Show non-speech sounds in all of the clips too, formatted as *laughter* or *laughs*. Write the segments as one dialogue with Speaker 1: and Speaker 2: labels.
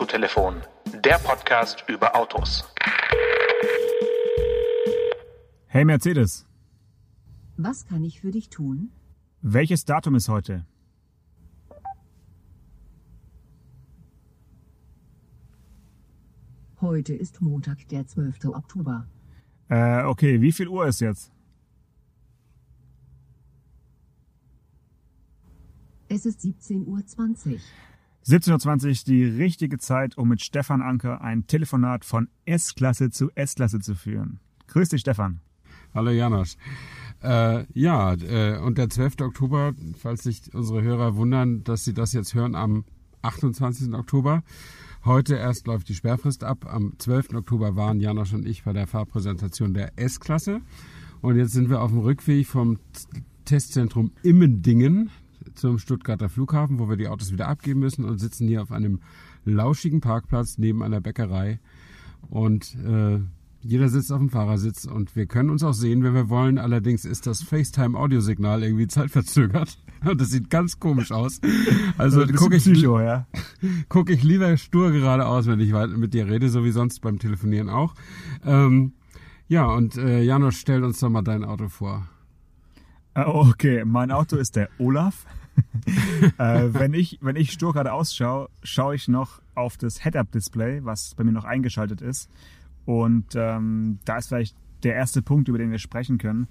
Speaker 1: Autotelefon, der Podcast über Autos.
Speaker 2: Hey Mercedes,
Speaker 3: Was kann ich für dich tun?
Speaker 2: welches Datum ist heute?
Speaker 3: Heute ist Montag, der 12. Oktober.
Speaker 2: Äh, okay, wie viel Uhr ist jetzt?
Speaker 3: Es ist 17.20 Uhr.
Speaker 2: 17.20 Uhr die richtige Zeit, um mit Stefan Anker ein Telefonat von S-Klasse zu S-Klasse zu führen. Grüß dich, Stefan.
Speaker 4: Hallo Janosch. Äh, ja, äh, und der 12. Oktober, falls sich unsere Hörer wundern, dass sie das jetzt hören, am 28. Oktober. Heute erst läuft die Sperrfrist ab. Am 12. Oktober waren Janosch und ich bei der Fahrpräsentation der S-Klasse. Und jetzt sind wir auf dem Rückweg vom Testzentrum Immendingen zum Stuttgarter Flughafen, wo wir die Autos wieder abgeben müssen und sitzen hier auf einem lauschigen Parkplatz neben einer Bäckerei. Und äh, jeder sitzt auf dem Fahrersitz und wir können uns auch sehen, wenn wir wollen. Allerdings ist das FaceTime-Audiosignal irgendwie zeitverzögert. *laughs* Und das sieht ganz komisch aus. Also
Speaker 2: bisschen
Speaker 4: gucke ich,
Speaker 2: Psycho, ja. *laughs*
Speaker 4: guck ich lieber stur geradeaus, wenn ich weiter mit dir rede, so wie sonst beim Telefonieren auch. Ähm, ja, und äh, Janosch, stell uns doch mal dein Auto vor.
Speaker 2: Okay, mein Auto ist der Olaf. *laughs* äh, wenn, ich, wenn ich stur gerade ausschaue, schaue ich noch auf das Head-Up-Display, was bei mir noch eingeschaltet ist. Und ähm, da ist vielleicht der erste Punkt, über den wir sprechen können,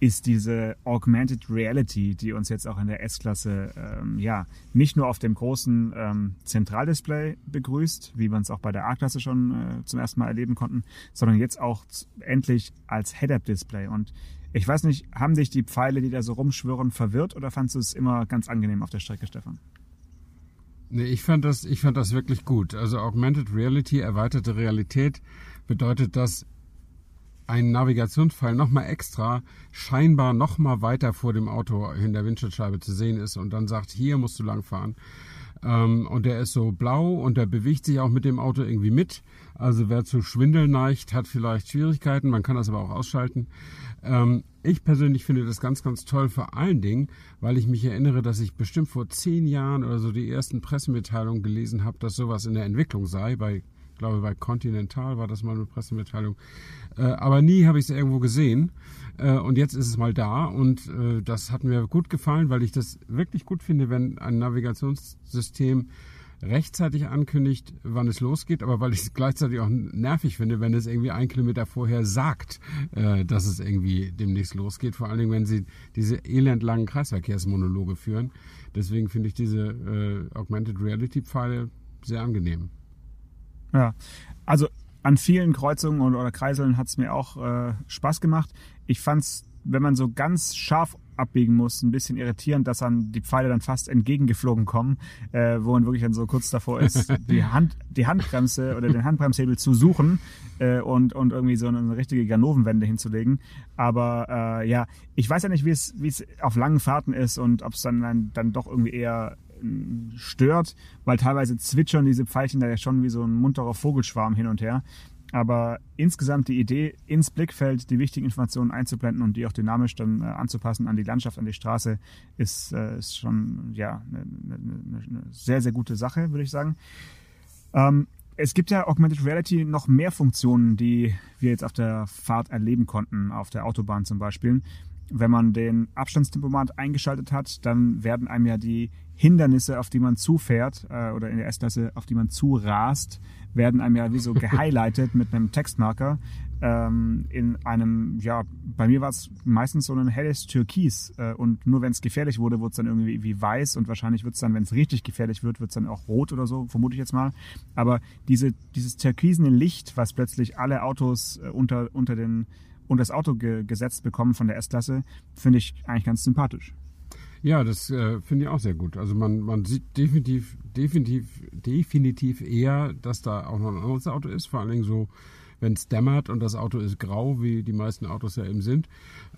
Speaker 2: ist diese Augmented Reality, die uns jetzt auch in der S-Klasse ähm, ja nicht nur auf dem großen ähm, Zentraldisplay begrüßt, wie wir es auch bei der A-Klasse schon äh, zum ersten Mal erleben konnten, sondern jetzt auch endlich als Head-Up-Display. Und ich weiß nicht, haben dich die Pfeile, die da so rumschwirren, verwirrt oder fandst du es immer ganz angenehm auf der Strecke, Stefan?
Speaker 4: Nee, ich fand das, ich fand das wirklich gut. Also Augmented Reality, erweiterte Realität, bedeutet, dass ein Navigationspfeil nochmal extra scheinbar nochmal weiter vor dem Auto in der Windschutzscheibe zu sehen ist und dann sagt, hier musst du langfahren. Ähm, und der ist so blau und der bewegt sich auch mit dem Auto irgendwie mit. Also wer zu Schwindel neigt, hat vielleicht Schwierigkeiten. Man kann das aber auch ausschalten. Ähm, ich persönlich finde das ganz, ganz toll, vor allen Dingen, weil ich mich erinnere, dass ich bestimmt vor zehn Jahren oder so die ersten Pressemitteilungen gelesen habe, dass sowas in der Entwicklung sei. Bei, ich glaube, bei Continental war das mal eine Pressemitteilung. Äh, aber nie habe ich es irgendwo gesehen. Äh, und jetzt ist es mal da und äh, das hat mir gut gefallen, weil ich das wirklich gut finde, wenn ein Navigationssystem rechtzeitig ankündigt, wann es losgeht, aber weil ich es gleichzeitig auch nervig finde, wenn es irgendwie ein Kilometer vorher sagt, äh, dass es irgendwie demnächst losgeht. Vor allen Dingen, wenn sie diese elendlangen Kreisverkehrsmonologe führen. Deswegen finde ich diese äh, Augmented Reality Pfeile sehr angenehm.
Speaker 2: Ja, also an vielen Kreuzungen oder, oder Kreiseln hat es mir auch äh, Spaß gemacht. Ich fand's, wenn man so ganz scharf abbiegen muss, ein bisschen irritierend, dass dann die Pfeile dann fast entgegengeflogen kommen, äh, wo man wirklich dann so kurz davor ist, *laughs* die Hand, die Handbremse oder den Handbremshebel zu suchen äh, und, und irgendwie so eine, eine richtige Ganovenwende hinzulegen. Aber äh, ja, ich weiß ja nicht, wie es, wie es auf langen Fahrten ist und ob es dann, dann, doch irgendwie eher stört, weil teilweise zwitschern diese Pfeilchen da ja schon wie so ein munterer Vogelschwarm hin und her. Aber insgesamt die Idee, ins Blickfeld die wichtigen Informationen einzublenden und die auch dynamisch dann äh, anzupassen an die Landschaft, an die Straße, ist, äh, ist schon ja eine, eine, eine sehr, sehr gute Sache, würde ich sagen. Ähm, es gibt ja Augmented Reality noch mehr Funktionen, die wir jetzt auf der Fahrt erleben konnten, auf der Autobahn zum Beispiel. Wenn man den Abstandstempomat eingeschaltet hat, dann werden einem ja die Hindernisse, auf die man zufährt, äh, oder in der S-Klasse, auf die man zurast, werden einem ja wie so gehighlightet mit einem Textmarker ähm, in einem, ja, bei mir war es meistens so ein helles Türkis äh, und nur wenn es gefährlich wurde, wurde es dann irgendwie wie weiß und wahrscheinlich wird es dann, wenn es richtig gefährlich wird, wird es dann auch rot oder so, vermute ich jetzt mal. Aber diese, dieses türkisene Licht, was plötzlich alle Autos äh, unter, unter den unter das Auto ge gesetzt bekommen von der S-Klasse, finde ich eigentlich ganz sympathisch.
Speaker 4: Ja, das äh, finde ich auch sehr gut. Also man, man sieht definitiv, definitiv, definitiv eher, dass da auch noch ein anderes Auto ist, vor allen Dingen so, wenn es dämmert und das Auto ist grau, wie die meisten Autos ja eben sind.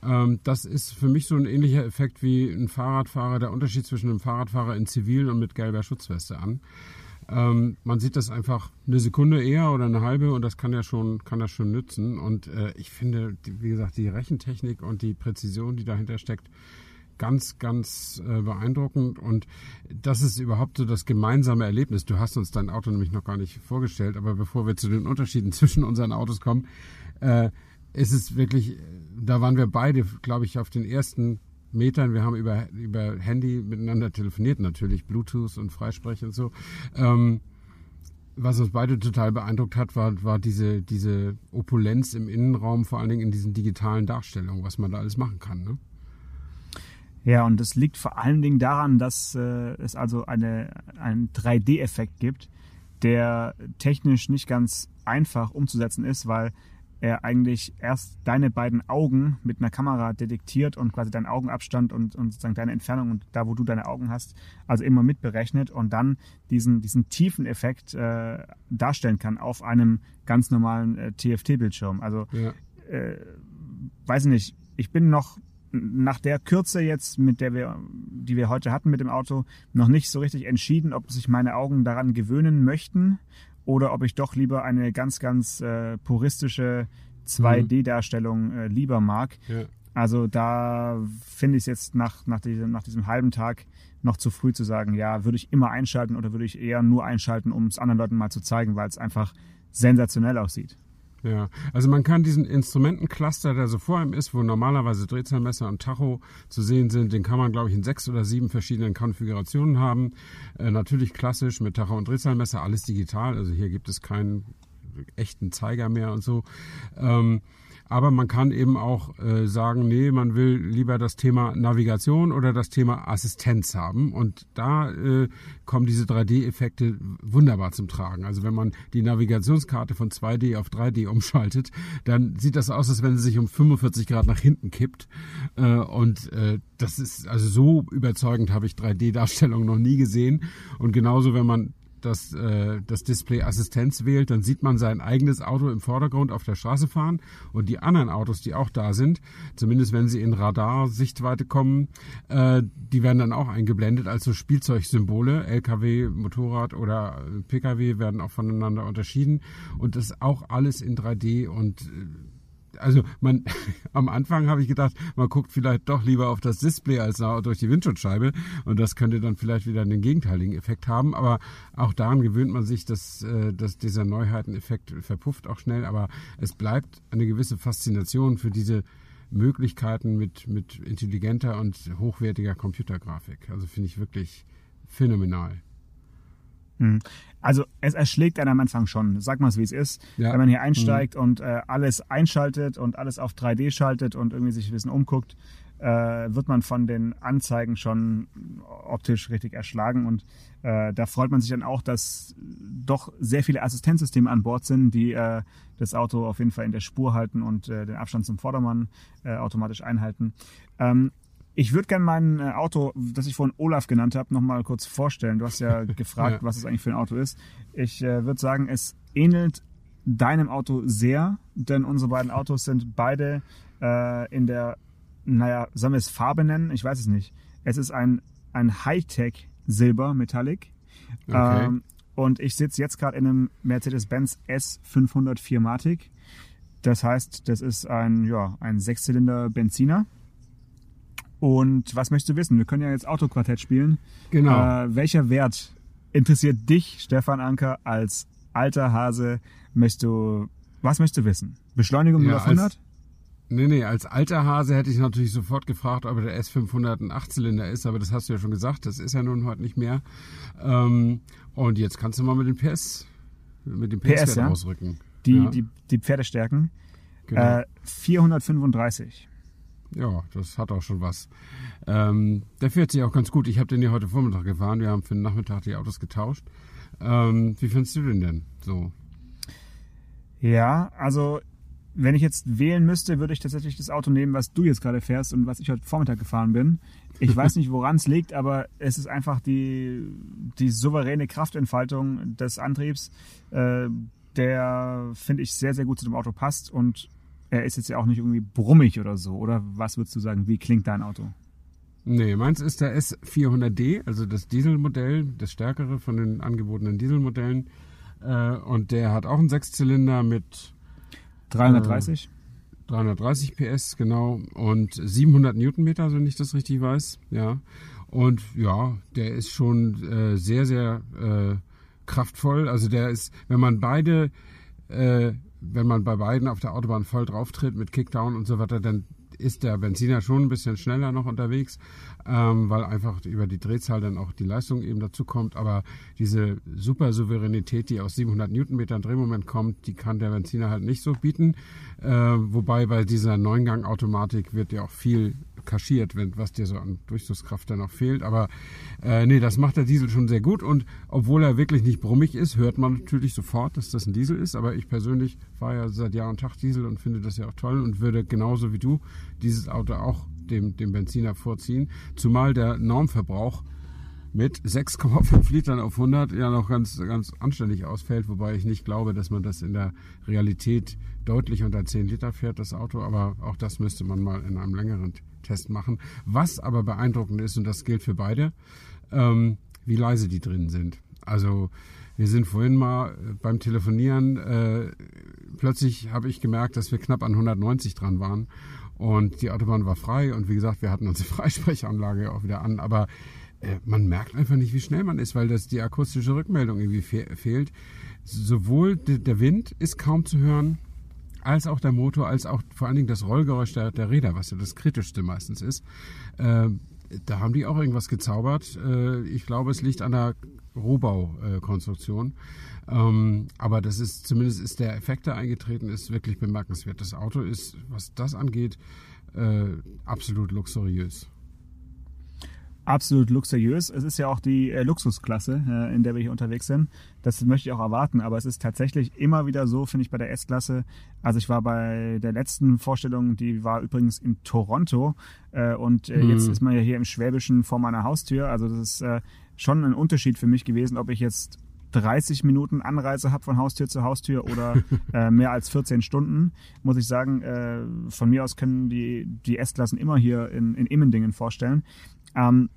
Speaker 4: Ähm, das ist für mich so ein ähnlicher Effekt wie ein Fahrradfahrer, der Unterschied zwischen einem Fahrradfahrer in Zivil und mit gelber Schutzweste an. Ähm, man sieht das einfach eine Sekunde eher oder eine halbe und das kann ja schon, kann das schon nützen. Und äh, ich finde, wie gesagt, die Rechentechnik und die Präzision, die dahinter steckt, ganz, ganz äh, beeindruckend und das ist überhaupt so das gemeinsame Erlebnis. Du hast uns dein Auto nämlich noch gar nicht vorgestellt, aber bevor wir zu den Unterschieden *laughs* zwischen unseren Autos kommen, äh, ist es wirklich, da waren wir beide, glaube ich, auf den ersten Metern. Wir haben über, über Handy miteinander telefoniert, natürlich Bluetooth und Freisprech und so. Ähm, was uns beide total beeindruckt hat, war, war diese, diese Opulenz im Innenraum, vor allen Dingen in diesen digitalen Darstellungen, was man da alles machen kann. Ne?
Speaker 2: Ja, und das liegt vor allen Dingen daran, dass äh, es also eine, einen 3D-Effekt gibt, der technisch nicht ganz einfach umzusetzen ist, weil er eigentlich erst deine beiden Augen mit einer Kamera detektiert und quasi deinen Augenabstand und, und sozusagen deine Entfernung und da, wo du deine Augen hast, also immer mitberechnet und dann diesen, diesen tiefen Effekt äh, darstellen kann auf einem ganz normalen äh, TFT-Bildschirm. Also, ja. äh, weiß nicht, ich bin noch nach der Kürze jetzt, mit der wir, die wir heute hatten mit dem Auto, noch nicht so richtig entschieden, ob sich meine Augen daran gewöhnen möchten oder ob ich doch lieber eine ganz, ganz äh, puristische 2D-Darstellung äh, lieber mag. Ja. Also da finde ich es jetzt nach, nach, diesem, nach diesem halben Tag noch zu früh zu sagen, ja, würde ich immer einschalten oder würde ich eher nur einschalten, um es anderen Leuten mal zu zeigen, weil es einfach sensationell aussieht.
Speaker 4: Ja, also man kann diesen Instrumentencluster, der so vor einem ist, wo normalerweise Drehzahlmesser und Tacho zu sehen sind, den kann man, glaube ich, in sechs oder sieben verschiedenen Konfigurationen haben. Äh, natürlich klassisch mit Tacho und Drehzahlmesser, alles digital. Also hier gibt es keinen echten Zeiger mehr und so. Ähm, aber man kann eben auch äh, sagen, nee, man will lieber das Thema Navigation oder das Thema Assistenz haben. Und da äh, kommen diese 3D-Effekte wunderbar zum Tragen. Also wenn man die Navigationskarte von 2D auf 3D umschaltet, dann sieht das aus, als wenn sie sich um 45 Grad nach hinten kippt. Äh, und äh, das ist also so überzeugend habe ich 3D-Darstellungen noch nie gesehen. Und genauso, wenn man das, äh, das Display Assistenz wählt, dann sieht man sein eigenes Auto im Vordergrund auf der Straße fahren und die anderen Autos, die auch da sind, zumindest wenn sie in Radarsichtweite kommen, äh, die werden dann auch eingeblendet als so Spielzeugsymbole. LKW, Motorrad oder Pkw werden auch voneinander unterschieden und das auch alles in 3D und äh, also man, *laughs* am Anfang habe ich gedacht, man guckt vielleicht doch lieber auf das Display als durch die Windschutzscheibe und das könnte dann vielleicht wieder einen gegenteiligen Effekt haben, aber auch daran gewöhnt man sich, dass, äh, dass dieser Neuheiteneffekt verpufft auch schnell, aber es bleibt eine gewisse Faszination für diese Möglichkeiten mit, mit intelligenter und hochwertiger Computergrafik. Also finde ich wirklich phänomenal.
Speaker 2: Hm. Also es erschlägt einen am Anfang schon, sag mal es wie es ist. Ja. Wenn man hier einsteigt mhm. und äh, alles einschaltet und alles auf 3D schaltet und irgendwie sich ein bisschen umguckt, äh, wird man von den Anzeigen schon optisch richtig erschlagen. Und äh, da freut man sich dann auch, dass doch sehr viele Assistenzsysteme an Bord sind, die äh, das Auto auf jeden Fall in der Spur halten und äh, den Abstand zum Vordermann äh, automatisch einhalten. Ähm, ich würde gerne mein äh, Auto, das ich vorhin Olaf genannt habe, nochmal kurz vorstellen. Du hast ja *laughs* gefragt, ja. was es eigentlich für ein Auto ist. Ich äh, würde sagen, es ähnelt deinem Auto sehr, denn unsere beiden Autos sind beide äh, in der, naja, sollen wir es Farbe nennen? Ich weiß es nicht. Es ist ein, ein Hightech Silber Metallic. Okay. Ähm, und ich sitze jetzt gerade in einem Mercedes-Benz S500 4matic. Das heißt, das ist ein, ja, ein Sechszylinder Benziner und was möchtest du wissen? Wir können ja jetzt Autoquartett spielen.
Speaker 4: Genau.
Speaker 2: Äh, welcher Wert interessiert dich, Stefan Anker, als alter Hase? Möchtest du, was möchtest du wissen? Beschleunigung ja, 0 auf 100?
Speaker 4: Als, nee, nee, als alter Hase hätte ich natürlich sofort gefragt, ob der S500 ein Achtzylinder ist, aber das hast du ja schon gesagt, das ist ja nun heute nicht mehr. Ähm, und jetzt kannst du mal mit dem PS, mit dem PS, PS ja? ausrücken.
Speaker 2: Die, ja. die, die Pferdestärken. Genau. Äh, 435.
Speaker 4: Ja, das hat auch schon was. Ähm, der fährt sich auch ganz gut. Ich habe den ja heute Vormittag gefahren. Wir haben für den Nachmittag die Autos getauscht. Ähm, wie findest du den denn so?
Speaker 2: Ja, also wenn ich jetzt wählen müsste, würde ich tatsächlich das Auto nehmen, was du jetzt gerade fährst und was ich heute Vormittag gefahren bin. Ich weiß nicht, woran es liegt, aber es ist einfach die, die souveräne Kraftentfaltung des Antriebs, äh, der, finde ich, sehr, sehr gut zu dem Auto passt und er ist jetzt ja auch nicht irgendwie brummig oder so, oder was würdest du sagen, wie klingt dein Auto?
Speaker 4: Nee, meins ist der S400D, also das Dieselmodell, das stärkere von den angebotenen Dieselmodellen. Äh, und der hat auch einen Sechszylinder mit
Speaker 2: 330?
Speaker 4: Äh, 330 PS, genau. Und 700 Newtonmeter, wenn ich das richtig weiß. Ja. Und ja, der ist schon äh, sehr, sehr äh, kraftvoll. Also der ist, wenn man beide, äh, wenn man bei beiden auf der Autobahn voll drauf tritt mit Kickdown und so weiter, dann ist der Benziner schon ein bisschen schneller noch unterwegs, ähm, weil einfach über die Drehzahl dann auch die Leistung eben dazu kommt. Aber diese super Souveränität, die aus 700 Newtonmetern Drehmoment kommt, die kann der Benziner halt nicht so bieten. Äh, wobei bei dieser Neungang-Automatik wird ja auch viel kaschiert, wenn, was dir so an Durchzugskraft dann noch fehlt. Aber äh, nee, das macht der Diesel schon sehr gut und obwohl er wirklich nicht brummig ist, hört man natürlich sofort, dass das ein Diesel ist. Aber ich persönlich fahre ja seit Jahr und Tag Diesel und finde das ja auch toll und würde genauso wie du dieses Auto auch dem, dem Benziner vorziehen. Zumal der Normverbrauch mit 6,5 Litern auf 100 ja noch ganz, ganz anständig ausfällt, wobei ich nicht glaube, dass man das in der Realität deutlich unter 10 Liter fährt, das Auto, aber auch das müsste man mal in einem längeren Test machen. Was aber beeindruckend ist, und das gilt für beide, ähm, wie leise die drin sind. Also wir sind vorhin mal beim Telefonieren, äh, plötzlich habe ich gemerkt, dass wir knapp an 190 dran waren und die Autobahn war frei und wie gesagt, wir hatten unsere *laughs* Freisprechanlage auch wieder an, aber äh, man merkt einfach nicht, wie schnell man ist, weil das die akustische Rückmeldung irgendwie fe fehlt. Sowohl der Wind ist kaum zu hören, als auch der Motor, als auch vor allen Dingen das Rollgeräusch der, der Räder, was ja das Kritischste meistens ist. Äh, da haben die auch irgendwas gezaubert. Äh, ich glaube, es liegt an der Rohbaukonstruktion. Ähm, aber das ist zumindest ist der Effekt, der eingetreten ist, wirklich bemerkenswert. Das Auto ist, was das angeht, äh, absolut luxuriös
Speaker 2: absolut luxuriös. Es ist ja auch die äh, Luxusklasse, äh, in der wir hier unterwegs sind. Das möchte ich auch erwarten, aber es ist tatsächlich immer wieder so, finde ich, bei der S-Klasse. Also ich war bei der letzten Vorstellung, die war übrigens in Toronto äh, und äh, mhm. jetzt ist man ja hier im Schwäbischen vor meiner Haustür. Also das ist äh, schon ein Unterschied für mich gewesen, ob ich jetzt 30 Minuten Anreise habe von Haustür zu Haustür oder *laughs* äh, mehr als 14 Stunden, muss ich sagen, äh, von mir aus können die, die S-Klassen immer hier in, in Immendingen vorstellen. Ähm,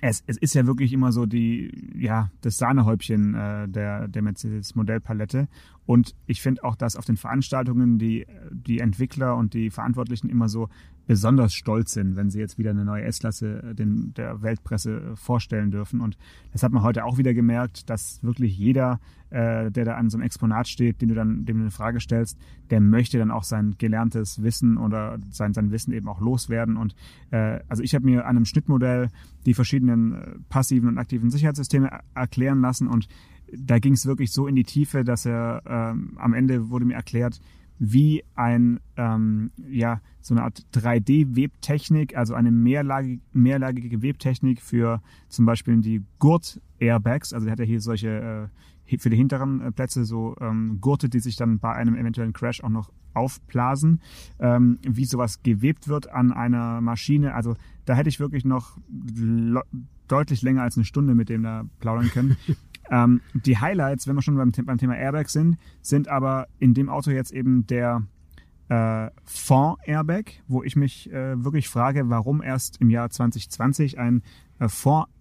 Speaker 2: es, es ist ja wirklich immer so die, ja, das Sahnehäubchen äh, der, der Mercedes-Modellpalette. Und ich finde auch, dass auf den Veranstaltungen die, die Entwickler und die Verantwortlichen immer so besonders stolz sind, wenn sie jetzt wieder eine neue S-Klasse äh, der Weltpresse äh, vorstellen dürfen. Und das hat man heute auch wieder gemerkt, dass wirklich jeder, äh, der da an so einem Exponat steht, den du dann dem du eine Frage stellst, der möchte dann auch sein gelerntes Wissen oder sein, sein Wissen eben auch loswerden. Und äh, also ich habe mir an einem Schnittmodell die verschiedenen äh, passiven und aktiven Sicherheitssysteme erklären lassen und da ging es wirklich so in die Tiefe, dass er ähm, am Ende wurde mir erklärt, wie ein ähm, ja so eine Art 3D-Webtechnik, also eine mehrlagige, mehrlagige Webtechnik für zum Beispiel die Gurt-Airbags. Also er hat ja hier solche äh, für die hinteren äh, Plätze so ähm, Gurte, die sich dann bei einem eventuellen Crash auch noch aufblasen, ähm, wie sowas gewebt wird an einer Maschine. Also da hätte ich wirklich noch deutlich länger als eine Stunde mit dem da plaudern können. *laughs* Ähm, die Highlights, wenn wir schon beim, beim, Thema Airbag sind, sind aber in dem Auto jetzt eben der äh, Fond-Airbag, wo ich mich äh, wirklich frage, warum erst im Jahr 2020 ein äh,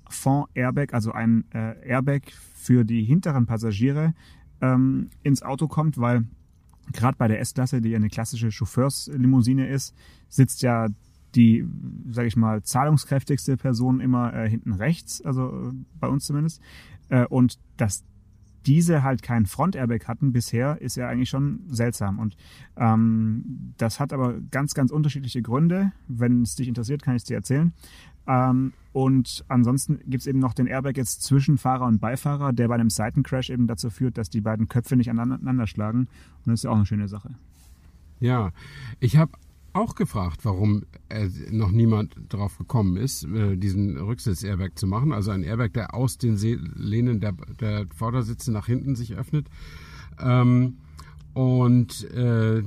Speaker 2: Fond-Airbag, also ein äh, Airbag für die hinteren Passagiere ähm, ins Auto kommt, weil gerade bei der S-Klasse, die ja eine klassische Chauffeurslimousine ist, sitzt ja die, sage ich mal, zahlungskräftigste Person immer äh, hinten rechts, also äh, bei uns zumindest. Äh, und dass diese halt keinen Front-Airbag hatten bisher, ist ja eigentlich schon seltsam. Und ähm, das hat aber ganz, ganz unterschiedliche Gründe. Wenn es dich interessiert, kann ich es dir erzählen. Ähm, und ansonsten gibt es eben noch den Airbag jetzt zwischen Fahrer und Beifahrer, der bei einem Seitencrash eben dazu führt, dass die beiden Köpfe nicht aneinander schlagen. Und das ist ja auch eine schöne Sache.
Speaker 4: Ja, ich habe auch gefragt, warum äh, noch niemand drauf gekommen ist, äh, diesen Rücksitz-Airbag zu machen. Also ein Airbag, der aus den Lehnen der, der Vordersitze nach hinten sich öffnet. Ähm, und äh,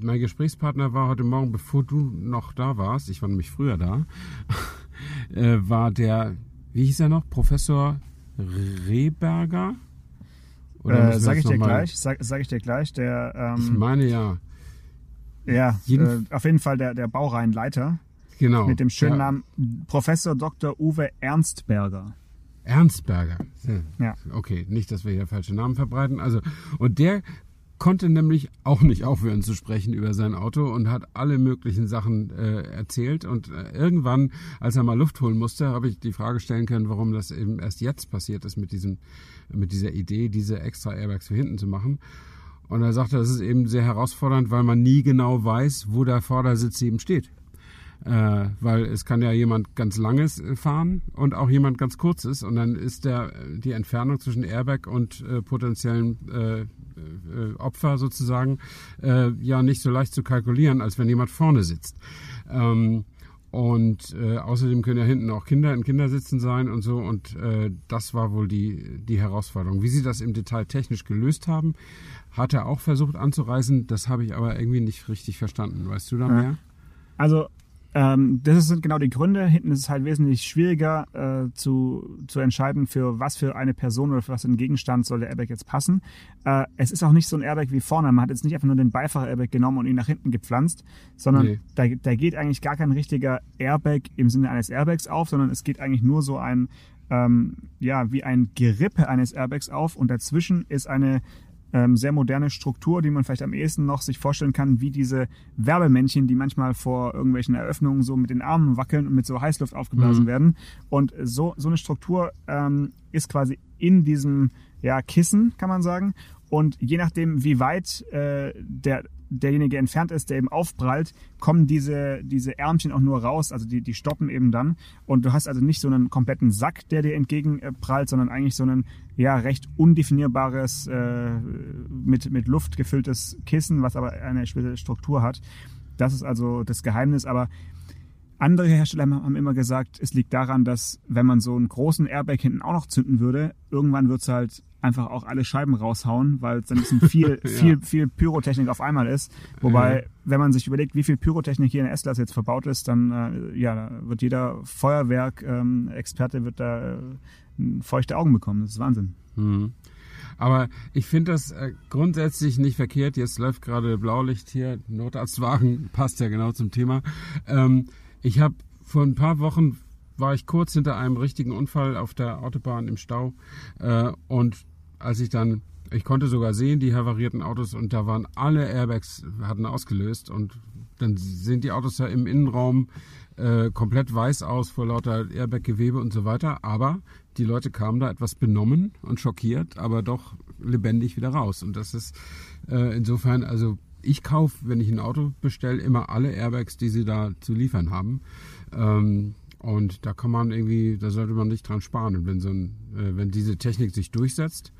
Speaker 4: mein Gesprächspartner war heute Morgen, bevor du noch da warst, ich war nämlich früher da, äh, war der, wie hieß er noch, Professor Rehberger?
Speaker 2: Oder äh, sag ich dir gleich, sag, sag, ich dir gleich, der.
Speaker 4: Ähm, ich meine ja.
Speaker 2: Ja, Jeden äh, auf jeden Fall der, der Baureihenleiter.
Speaker 4: Genau.
Speaker 2: Mit dem schönen ja. Namen Professor Dr. Uwe Ernstberger.
Speaker 4: Ernstberger. Ja. Okay, nicht, dass wir hier falsche Namen verbreiten. Also, und der konnte nämlich auch nicht aufhören zu sprechen über sein Auto und hat alle möglichen Sachen äh, erzählt. Und äh, irgendwann, als er mal Luft holen musste, habe ich die Frage stellen können, warum das eben erst jetzt passiert ist mit diesem, mit dieser Idee, diese extra Airbags für hinten zu machen. Und er sagte, das ist eben sehr herausfordernd, weil man nie genau weiß, wo der Vordersitz eben steht. Äh, weil es kann ja jemand ganz langes äh, fahren und auch jemand ganz kurzes und dann ist der die Entfernung zwischen Airbag und äh, potenziellen äh, äh, Opfer sozusagen äh, ja nicht so leicht zu kalkulieren, als wenn jemand vorne sitzt. Ähm, und äh, außerdem können ja hinten auch Kinder in Kindersitzen sein und so. Und äh, das war wohl die, die Herausforderung. Wie sie das im Detail technisch gelöst haben, hat er auch versucht anzureißen. Das habe ich aber irgendwie nicht richtig verstanden. Weißt du da mehr?
Speaker 2: Also ähm, das sind genau die Gründe. Hinten ist es halt wesentlich schwieriger äh, zu, zu entscheiden, für was für eine Person oder für was für einen Gegenstand soll der Airbag jetzt passen. Äh, es ist auch nicht so ein Airbag wie vorne. Man hat jetzt nicht einfach nur den Beifahrer-Airbag genommen und ihn nach hinten gepflanzt, sondern
Speaker 4: Nee.
Speaker 2: da, da geht eigentlich gar kein richtiger Airbag im Sinne eines Airbags auf, sondern es geht eigentlich nur so ein, ähm, ja, wie ein Gerippe eines Airbags auf und dazwischen ist eine ähm, sehr moderne Struktur, die man vielleicht am ehesten noch sich vorstellen kann, wie diese Werbemännchen, die manchmal vor irgendwelchen Eröffnungen so mit den Armen wackeln und mit so Heißluft aufgeblasen
Speaker 4: Mhm.
Speaker 2: werden. Und so, so eine Struktur ähm, ist quasi in diesem ja, Kissen, kann man sagen. Und je nachdem, wie weit äh, der, derjenige entfernt ist, der eben aufprallt, kommen diese, diese Ärmchen auch nur raus, also die, die stoppen eben dann. Und du hast also nicht so einen kompletten Sack, der dir entgegenprallt, sondern eigentlich so ein ja, recht undefinierbares, äh, mit, mit Luft gefülltes Kissen, was aber eine spezielle Struktur hat. Das ist also das Geheimnis, aber andere Hersteller haben immer gesagt, es liegt daran, dass wenn man so einen großen Airbag hinten auch noch zünden würde, irgendwann wird's halt einfach auch alle Scheiben raushauen, weil es dann ein bisschen *laughs* viel,
Speaker 4: Ja.
Speaker 2: viel, viel Pyrotechnik auf einmal ist. Wobei,
Speaker 4: Ja.
Speaker 2: wenn man sich überlegt, wie viel Pyrotechnik hier in S-Klasse jetzt verbaut ist, dann äh, ja, da wird jeder Feuerwerk-Experte wird da äh, feuchte Augen bekommen. Das ist Wahnsinn.
Speaker 4: Mhm. Aber ich finde das äh, grundsätzlich nicht verkehrt. Jetzt läuft gerade Blaulicht hier, Notarztwagen, *laughs* passt ja genau zum Thema. Ähm, ich habe vor ein paar Wochen war ich kurz hinter einem richtigen Unfall auf der Autobahn im Stau äh, und als ich dann ich konnte sogar sehen die havarierten Autos und da waren alle Airbags hatten ausgelöst und dann sind die Autos ja im Innenraum äh, komplett weiß aus vor lauter Airbag-Gewebe und so weiter. Aber die Leute kamen da etwas benommen und schockiert, aber doch lebendig wieder raus. Und das ist äh, insofern, also ich kaufe, wenn ich ein Auto bestelle, immer alle Airbags, die sie da zu liefern haben. Ähm, und da kann man irgendwie, da sollte man nicht dran sparen. Und wenn so ein, äh, wenn diese Technik sich durchsetzt,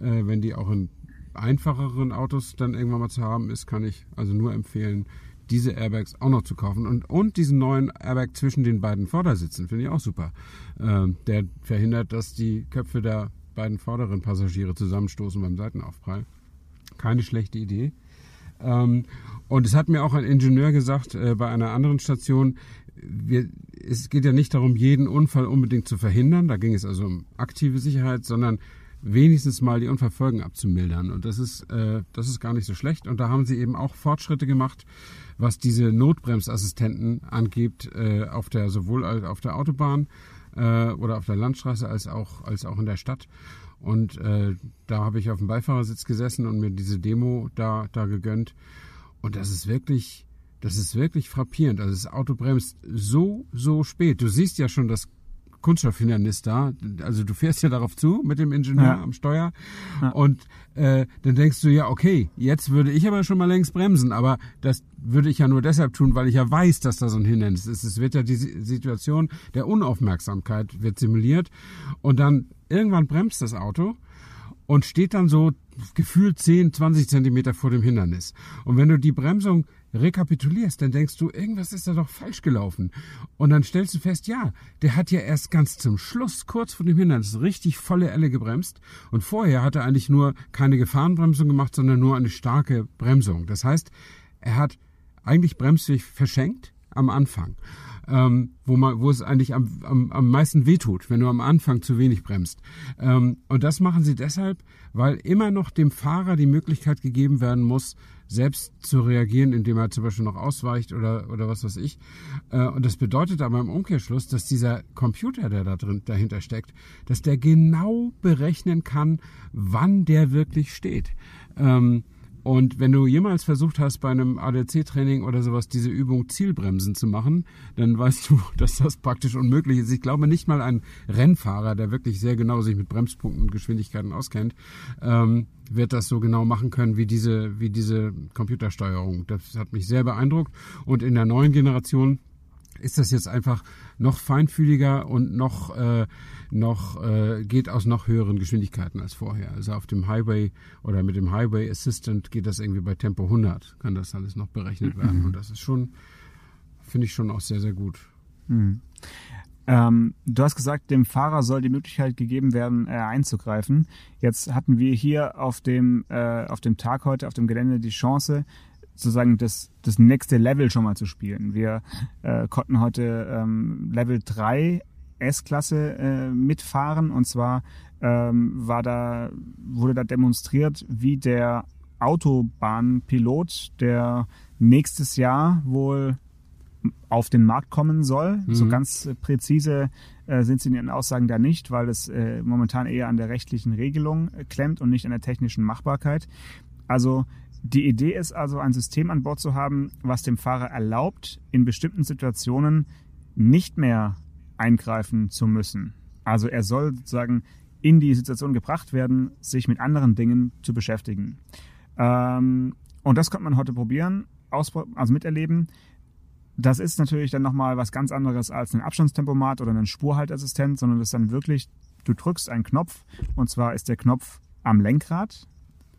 Speaker 4: äh, wenn die auch in einfacheren Autos dann irgendwann mal zu haben ist, kann ich also nur empfehlen, diese Airbags auch noch zu kaufen. Und, und diesen neuen Airbag zwischen den beiden Vordersitzen finde ich auch super. Ähm, der verhindert, dass die Köpfe der beiden vorderen Passagiere zusammenstoßen beim Seitenaufprall. Keine schlechte Idee. Ähm, und es hat mir auch ein Ingenieur gesagt äh, bei einer anderen Station, wir, es geht ja nicht darum, jeden Unfall unbedingt zu verhindern, da ging es also um aktive Sicherheit, sondern wenigstens mal die Unfallfolgen abzumildern. Und das ist, äh, das ist gar nicht so schlecht. Und da haben sie eben auch Fortschritte gemacht, was diese Notbremsassistenten angeht, äh, auf der, sowohl auf der Autobahn äh, oder auf der Landstraße als auch, als auch in der Stadt. Und äh, da habe ich auf dem Beifahrersitz gesessen und mir diese Demo da, da gegönnt. Und das ist wirklich, das ist wirklich frappierend. Also das Auto bremst so, so spät. Du siehst ja schon das Kunststoffhindernis da. Also du fährst ja darauf zu mit dem Ingenieur
Speaker 2: Ja.
Speaker 4: am Steuer.
Speaker 2: Ja.
Speaker 4: Und äh, dann denkst du ja, okay, jetzt würde ich aber schon mal längst bremsen. Aber das würde ich ja nur deshalb tun, weil ich ja weiß, dass da so ein Hindernis ist. Es wird ja die Si- Situation der Unaufmerksamkeit wird simuliert. Und dann irgendwann bremst das Auto und steht dann so gefühlt 10, 20 Zentimeter vor dem Hindernis. Und wenn du die Bremsung rekapitulierst, dann denkst du, irgendwas ist da doch falsch gelaufen. Und dann stellst du fest, ja, der hat ja erst ganz zum Schluss, kurz vor dem Hindernis, richtig volle Elle gebremst. Und vorher hat er eigentlich nur keine Gefahrenbremsung gemacht, sondern nur eine starke Bremsung. Das heißt, er hat eigentlich Bremsweg verschenkt am Anfang, ähm, wo, man, wo es eigentlich am, am, am meisten wehtut, wenn du am Anfang zu wenig bremst. Ähm, und das machen sie deshalb, weil immer noch dem Fahrer die Möglichkeit gegeben werden muss, selbst zu reagieren, indem er zum Beispiel noch ausweicht oder, oder was weiß ich. Äh, und das bedeutet aber im Umkehrschluss, dass dieser Computer, der da drin dahinter steckt, dass der genau berechnen kann, wann der wirklich steht. Ähm, Und wenn du jemals versucht hast, bei einem ADC-Training oder sowas diese Übung Zielbremsen zu machen, dann weißt du, *laughs* dass das praktisch unmöglich ist. Ich glaube nicht mal ein Rennfahrer, der wirklich sehr genau sich mit Bremspunkten und Geschwindigkeiten auskennt, ähm, wird das so genau machen können wie diese, wie diese Computersteuerung. Das hat mich sehr beeindruckt. Und in der neuen Generation ist das jetzt einfach noch feinfühliger und noch, äh, noch äh, geht aus noch höheren Geschwindigkeiten als vorher. Also auf dem Highway oder mit dem Highway Assistant geht das irgendwie bei Tempo 100, kann das alles noch berechnet werden.
Speaker 2: Mhm.
Speaker 4: Und das ist schon, finde ich schon auch sehr, sehr gut.
Speaker 2: Mhm. Ähm, du hast gesagt, dem Fahrer soll die Möglichkeit gegeben werden, äh, einzugreifen. Jetzt hatten wir hier auf dem, äh, auf dem Tag heute, auf dem Gelände die Chance, sozusagen das, das nächste Level schon mal zu spielen. Wir äh, konnten heute ähm, Level 3 S-Klasse äh, mitfahren und zwar ähm, war da, wurde da demonstriert, wie der Autobahnpilot, der nächstes Jahr wohl auf den Markt kommen soll.
Speaker 4: Mhm.
Speaker 2: So ganz präzise äh, sind sie in ihren Aussagen da nicht, weil es äh, momentan eher an der rechtlichen Regelung äh, klemmt und nicht an der technischen Machbarkeit. Also die Idee ist also, ein System an Bord zu haben, was dem Fahrer erlaubt, in bestimmten Situationen nicht mehr eingreifen zu müssen. Also er soll sozusagen in die Situation gebracht werden, sich mit anderen Dingen zu beschäftigen. Ähm, und das konnte man heute probieren, also miterleben. Das ist natürlich dann nochmal was ganz anderes als ein Abstandstempomat oder ein Spurhaltassistent, sondern das ist dann wirklich, du drückst einen Knopf und zwar ist der Knopf am Lenkrad.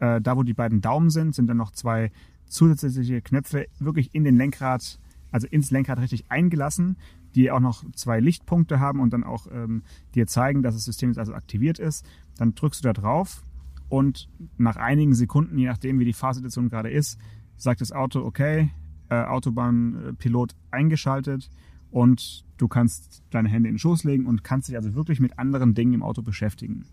Speaker 2: Äh, da, wo die beiden Daumen sind, sind dann noch zwei zusätzliche Knöpfe wirklich in den Lenkrad, also ins Lenkrad richtig eingelassen, die auch noch zwei Lichtpunkte haben und dann auch ähm, dir zeigen, dass das System jetzt also aktiviert ist. Dann drückst du da drauf und nach einigen Sekunden, je nachdem wie die Fahrsituation gerade ist, sagt das Auto, okay, äh, Autobahnpilot eingeschaltet und du kannst deine Hände in den Schoß legen und kannst dich also wirklich mit anderen Dingen im Auto beschäftigen.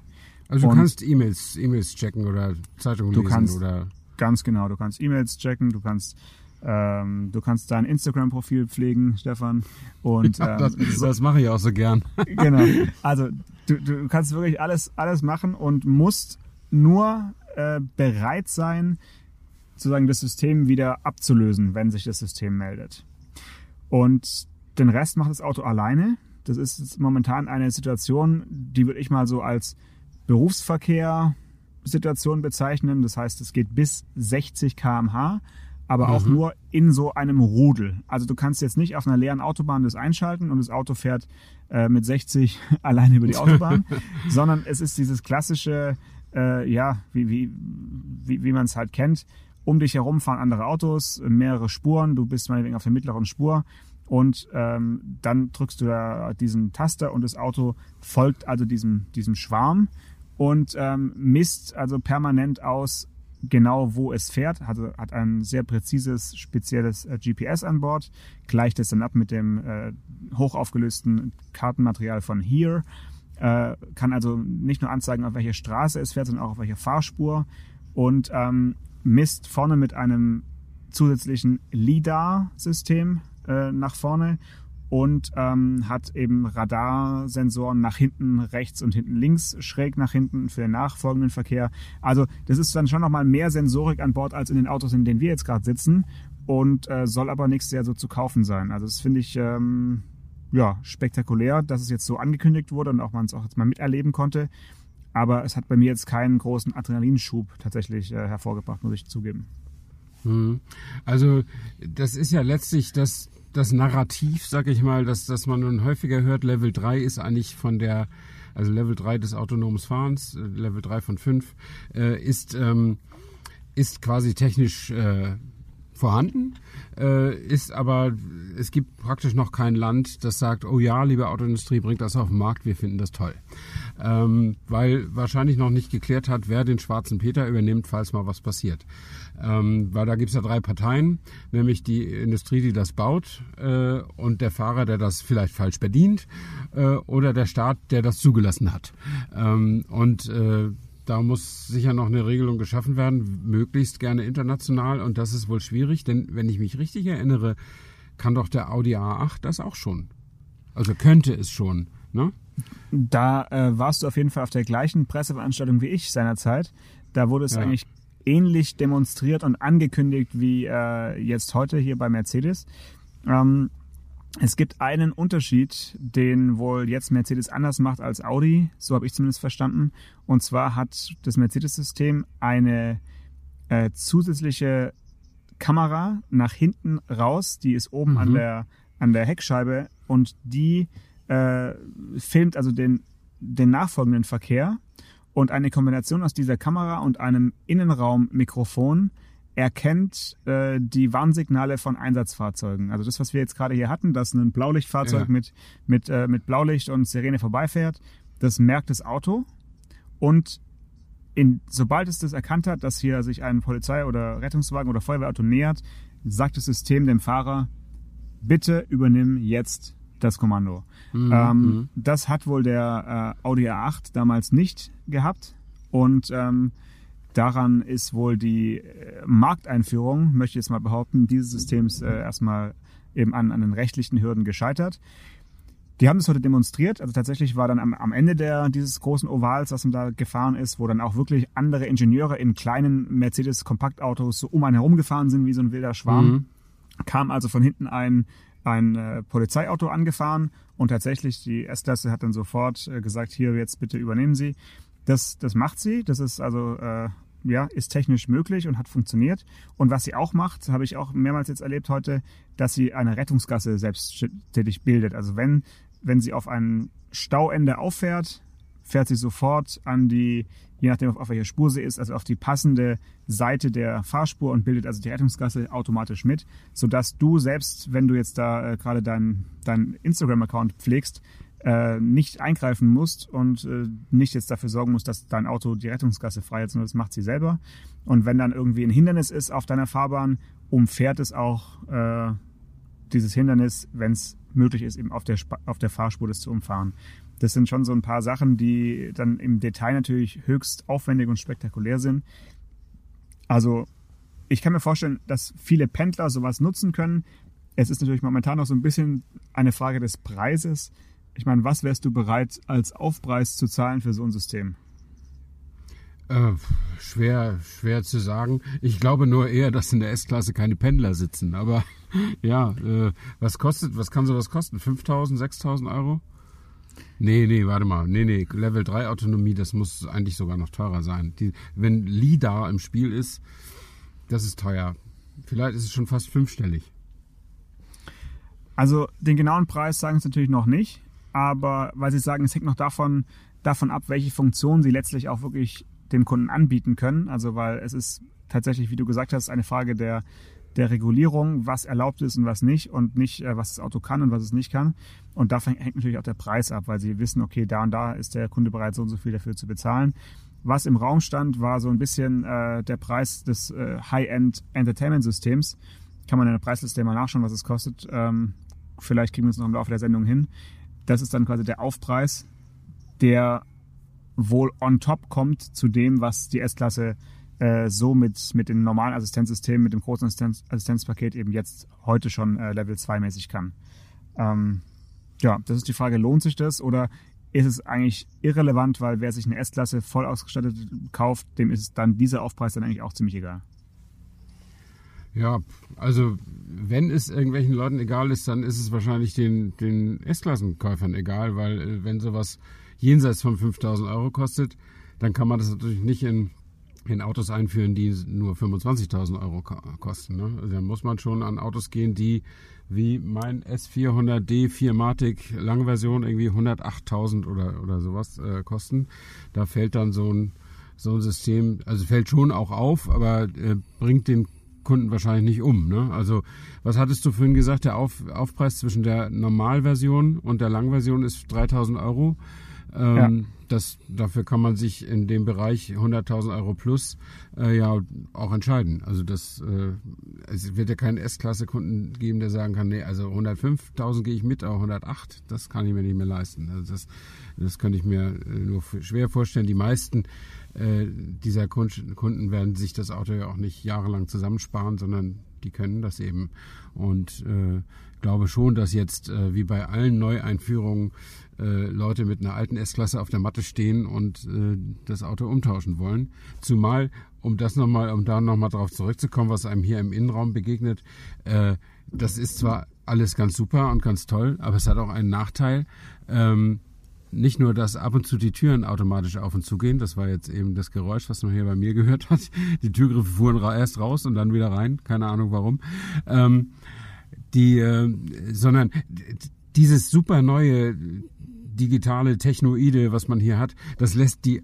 Speaker 4: Also du
Speaker 2: Und-
Speaker 4: kannst E-Mails, E-Mails checken oder Zeitungen lesen
Speaker 2: kannst-
Speaker 4: oder
Speaker 2: Ganz genau, du kannst E-Mails checken, du kannst ähm, du kannst dein Instagram-Profil pflegen, Stefan. Und
Speaker 4: ja,
Speaker 2: ähm,
Speaker 4: das,
Speaker 2: so,
Speaker 4: das mache ich auch so gern.
Speaker 2: genau. *laughs* Also du, du kannst wirklich alles, alles machen und musst nur äh, bereit sein, sozusagen das System wieder abzulösen, wenn sich das System meldet. Und den Rest macht das Auto alleine. Das ist momentan eine Situation, die würde ich mal so als Berufsverkehr Situation bezeichnen. Das heißt, es geht bis 60 km/h, aber auch
Speaker 4: Mhm.
Speaker 2: nur in so einem Rudel. Also du kannst jetzt nicht auf einer leeren Autobahn das einschalten und das Auto fährt äh, mit 60 *laughs* alleine über die Autobahn, *laughs* sondern es ist dieses klassische, äh, ja, wie, wie, wie, wie man es halt kennt. Um dich herum fahren andere Autos, mehrere Spuren, du bist meinetwegen auf der mittleren Spur und ähm, dann drückst du da diesen Taster und das Auto folgt also diesem, diesem Schwarm und ähm, misst also permanent aus, genau wo es fährt, also hat ein sehr präzises, spezielles äh, GPS an Bord, gleicht es dann ab mit dem äh, hochaufgelösten Kartenmaterial von Here, äh, kann also nicht nur anzeigen, auf welcher Straße es fährt, sondern auch auf welcher Fahrspur und ähm, misst vorne mit einem zusätzlichen LIDAR-System äh, nach vorne und ähm, hat eben Radarsensoren nach hinten rechts und hinten links, schräg nach hinten für den nachfolgenden Verkehr. Also das ist dann schon nochmal mehr Sensorik an Bord als in den Autos, in denen wir jetzt gerade sitzen und äh, soll aber nächstes Jahr so zu kaufen sein. Also das finde ich ähm, ja spektakulär, dass es jetzt so angekündigt wurde und auch man es auch jetzt mal miterleben konnte. Aber es hat bei mir jetzt keinen großen Adrenalinschub tatsächlich äh, hervorgebracht, muss ich zugeben.
Speaker 4: Mhm. Also das ist ja letztlich das, das Narrativ, sag ich mal, dass, dass man nun häufiger hört, Level 3 ist eigentlich von der, also Level 3 des autonomes Fahrens, äh, Level 3 von 5, äh, ist, ähm, ist quasi technisch äh, vorhanden, äh, ist aber, es gibt praktisch noch kein Land, das sagt, oh ja, liebe Autoindustrie, bringt das auf den Markt, wir finden das toll. Ähm, weil wahrscheinlich noch nicht geklärt hat, wer den schwarzen Peter übernimmt, falls mal was passiert. Ähm, weil da gibt's ja drei Parteien, nämlich die Industrie, die das baut, äh, und der Fahrer, der das vielleicht falsch bedient, äh, oder der Staat, der das zugelassen hat. Ähm, und äh, da muss sicher noch eine Regelung geschaffen werden, möglichst gerne international. Und das ist wohl schwierig, denn wenn ich mich richtig erinnere, kann doch der Audi A8 das auch schon. Also könnte es schon. Ne?
Speaker 2: Da äh, warst du auf jeden Fall auf der gleichen Presseveranstaltung wie ich seinerzeit. Da wurde es
Speaker 4: Ja.
Speaker 2: eigentlich ähnlich demonstriert und angekündigt wie äh, jetzt heute hier bei Mercedes. Ähm, es gibt einen Unterschied, den wohl jetzt Mercedes anders macht als Audi, so habe ich zumindest verstanden. Und zwar hat das Mercedes-System eine äh, zusätzliche Kamera nach hinten raus, die ist oben mhm. an, der, an der Heckscheibe und die äh, filmt also den, den nachfolgenden Verkehr. Und eine Kombination aus dieser Kamera und einem Innenraummikrofon erkennt äh, die Warnsignale von Einsatzfahrzeugen. Also das, was wir jetzt gerade hier hatten, dass ein Blaulichtfahrzeug ja. mit, mit, äh, mit Blaulicht und Sirene vorbeifährt, das merkt das Auto und in, sobald es das erkannt hat, dass hier sich ein Polizei- oder Rettungswagen oder Feuerwehrauto nähert, sagt das System dem Fahrer, bitte übernimm jetzt das Kommando. Mhm. Ähm, mhm. das hat wohl der äh, Audi A8 damals nicht gehabt und ähm, Daran ist wohl die äh, Markteinführung, möchte ich jetzt mal behaupten, dieses Systems äh, erstmal eben an, an den rechtlichen Hürden gescheitert. Die haben das heute demonstriert. Also tatsächlich war dann am, am Ende der, dieses großen Ovals, was man da gefahren ist, wo dann auch wirklich andere Ingenieure in kleinen Mercedes-Kompaktautos so um einen herum gefahren sind, wie so ein wilder Schwarm. Mhm. Kam also von hinten ein, ein äh, Polizeiauto angefahren und tatsächlich die S-Klasse hat dann sofort äh, gesagt, hier jetzt bitte übernehmen Sie. Das, das macht sie. Das ist also äh, ja, ist technisch möglich und hat funktioniert. Und was sie auch macht, habe ich auch mehrmals jetzt erlebt heute, dass sie eine Rettungsgasse selbsttätig bildet. Also wenn, wenn sie auf ein Stauende auffährt, fährt sie sofort an die, je nachdem auf welcher Spur sie ist, also auf die passende Seite der Fahrspur und bildet also die Rettungsgasse automatisch mit, sodass du selbst, wenn du jetzt da äh, gerade deinen dein Instagram-Account pflegst, äh, nicht eingreifen musst und äh, nicht jetzt dafür sorgen musst, dass dein Auto die Rettungsgasse frei hat, sondern das macht sie selber. Und wenn dann irgendwie ein Hindernis ist auf deiner Fahrbahn, umfährt es auch äh, dieses Hindernis, wenn es möglich ist, eben auf der, auf der Fahrspur das zu umfahren. Das sind schon so ein paar Sachen, die dann im Detail natürlich höchst aufwendig und spektakulär sind. Also ich kann mir vorstellen, dass viele Pendler sowas nutzen können. Es ist natürlich momentan noch so ein bisschen eine Frage des Preises. Ich meine, was wärst du bereit als Aufpreis zu zahlen für so ein System?
Speaker 4: Äh, schwer, schwer zu sagen. Ich glaube nur eher, dass in der S-Klasse keine Pendler sitzen. Aber *laughs* ja, äh, was kostet, was kann sowas kosten? 5000, 6000 Euro? Nee, nee, warte mal. Nee, nee, Level 3 Autonomie, das muss eigentlich sogar noch teurer sein. Die, wenn LIDAR im Spiel ist, das ist teuer. Vielleicht ist es schon fast fünfstellig.
Speaker 2: Also den genauen Preis sagen sie natürlich noch nicht aber weil sie sagen, es hängt noch davon, davon ab, welche Funktionen sie letztlich auch wirklich dem Kunden anbieten können. Also weil es ist tatsächlich, wie du gesagt hast, eine Frage der, der Regulierung, was erlaubt ist und was nicht und nicht, äh, was das Auto kann und was es nicht kann. Und davon hängt natürlich auch der Preis ab, weil sie wissen, okay, da und da ist der Kunde bereit, so und so viel dafür zu bezahlen. Was im Raum stand, war so ein bisschen äh, der Preis des äh, High-End Entertainment Systems. Kann man in der Preisliste mal nachschauen, was es kostet. Ähm, vielleicht kriegen wir es noch im Laufe der Sendung hin. Das ist dann quasi der Aufpreis, der wohl on top kommt zu dem, was die S-Klasse so mit, mit den normalen Assistenzsystemen, mit dem großen Assistenz Assistenzpaket eben jetzt heute schon äh, Level 2 mäßig kann. Ähm, ja, das ist die Frage, lohnt sich das oder ist es eigentlich irrelevant, weil wer sich eine S-Klasse voll ausgestattet kauft, dem ist dann dieser Aufpreis dann eigentlich auch ziemlich egal.
Speaker 4: Ja, also wenn es irgendwelchen Leuten egal ist, dann ist es wahrscheinlich den, den S-Klassenkäufern egal, weil äh, wenn sowas jenseits von 5000 Euro kostet, dann kann man das natürlich nicht in, in Autos einführen, die nur 25.000 Euro kosten. Ne? Also da muss man schon an Autos gehen, die wie mein S400D 4 Matic Langversion irgendwie 108.000 oder, oder sowas äh, kosten. Da fällt dann so ein, so ein System, also fällt schon auch auf, aber äh, bringt den Kunden wahrscheinlich nicht um. Ne? Also was hattest du vorhin gesagt, der Auf, Aufpreis zwischen der Normalversion und der Langversion ist 3000 Euro. Ähm, ja. das, dafür kann man sich in dem Bereich 100.000 Euro plus äh, ja auch entscheiden. Also das, äh, es wird ja keinen S-Klasse-Kunden geben, der sagen kann, nee, also 105.000 gehe ich mit, aber 108, das kann ich mir nicht mehr leisten. Also das, das könnte ich mir äh, nur schwer vorstellen. Die meisten äh, dieser Kunden werden sich das Auto ja auch nicht jahrelang zusammensparen, sondern die können das eben. Und äh, glaube schon, dass jetzt äh, wie bei allen Neueinführungen äh, Leute mit einer alten S-Klasse auf der Matte stehen und äh, das Auto umtauschen wollen. Zumal, um das nochmal, um da nochmal drauf zurückzukommen, was einem hier im Innenraum begegnet, das ist zwar alles ganz super und ganz toll, aber es hat auch einen Nachteil. Ähm, nicht nur, dass ab und zu die Türen automatisch auf und zu gehen, das war jetzt eben das Geräusch, was man hier bei mir gehört hat. Die Türgriffe fuhren erst raus und dann wieder rein, keine Ahnung warum. Ähm, die, äh, sondern dieses super neue digitale Technoide, was man hier hat, das lässt die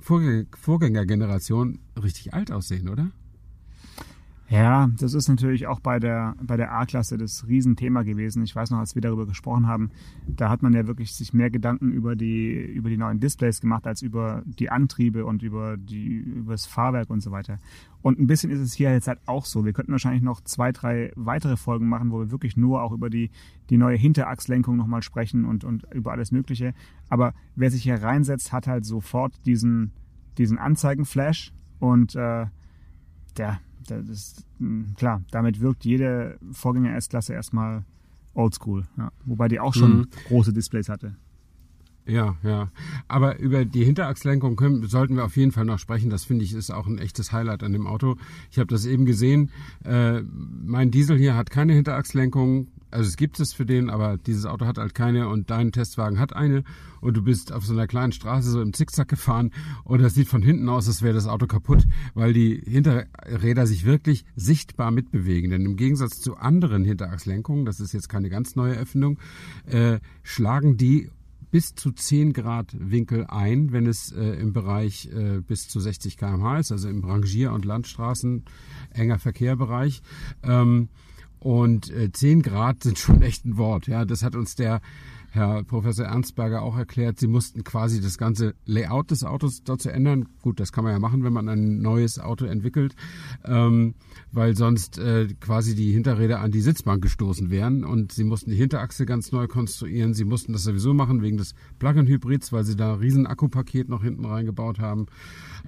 Speaker 4: Vorgängergeneration richtig alt aussehen, oder?
Speaker 2: Ja, das ist natürlich auch bei der, bei der A-Klasse das Riesenthema gewesen. Ich weiß noch, als wir darüber gesprochen haben, da hat man ja wirklich sich mehr Gedanken über die, über die neuen Displays gemacht, als über die Antriebe und über, die, über das Fahrwerk und so weiter. Und ein bisschen ist es hier jetzt halt auch so. Wir könnten wahrscheinlich noch zwei, drei weitere Folgen machen, wo wir wirklich nur auch über die, die neue Hinterachslenkung nochmal sprechen und, und über alles Mögliche. Aber wer sich hier reinsetzt, hat halt sofort diesen, diesen Anzeigenflash und äh, der, das ist, hm, klar, damit wirkt jede Vorgänger S-Klasse erstmal oldschool. Ja. Wobei die auch schon mhm. große Displays hatte.
Speaker 4: Ja, ja. Aber über die Hinterachslenkung können, sollten wir auf jeden Fall noch sprechen. Das finde ich ist auch ein echtes Highlight an dem Auto. Ich habe das eben gesehen. Äh, mein Diesel hier hat keine Hinterachslenkung. Also es gibt es für den, aber dieses Auto hat halt keine und dein Testwagen hat eine und du bist auf so einer kleinen Straße so im Zickzack gefahren und das sieht von hinten aus, als wäre das Auto kaputt, weil die Hinterräder sich wirklich sichtbar mitbewegen. Denn im Gegensatz zu anderen Hinterachslenkungen, das ist jetzt keine ganz neue Erfindung, äh, schlagen die bis zu 10 Grad Winkel ein, wenn es äh, im Bereich äh, bis zu 60 km/h ist, also im Rangier- und Landstraßen, enger Verkehrbereich. Ähm, und äh, 10 Grad sind schon echt ein Wort. Ja, das hat uns der Herr Professor Ernstberger auch erklärt. Sie mussten quasi das ganze Layout des Autos dazu ändern. Gut, das kann man ja machen, wenn man ein neues Auto entwickelt, ähm, weil sonst äh, quasi die Hinterräder an die Sitzbank gestoßen wären und sie mussten die Hinterachse ganz neu konstruieren. Sie mussten das sowieso machen wegen des Plug-in-Hybrids, weil sie da ein riesen Akkupaket noch hinten reingebaut haben.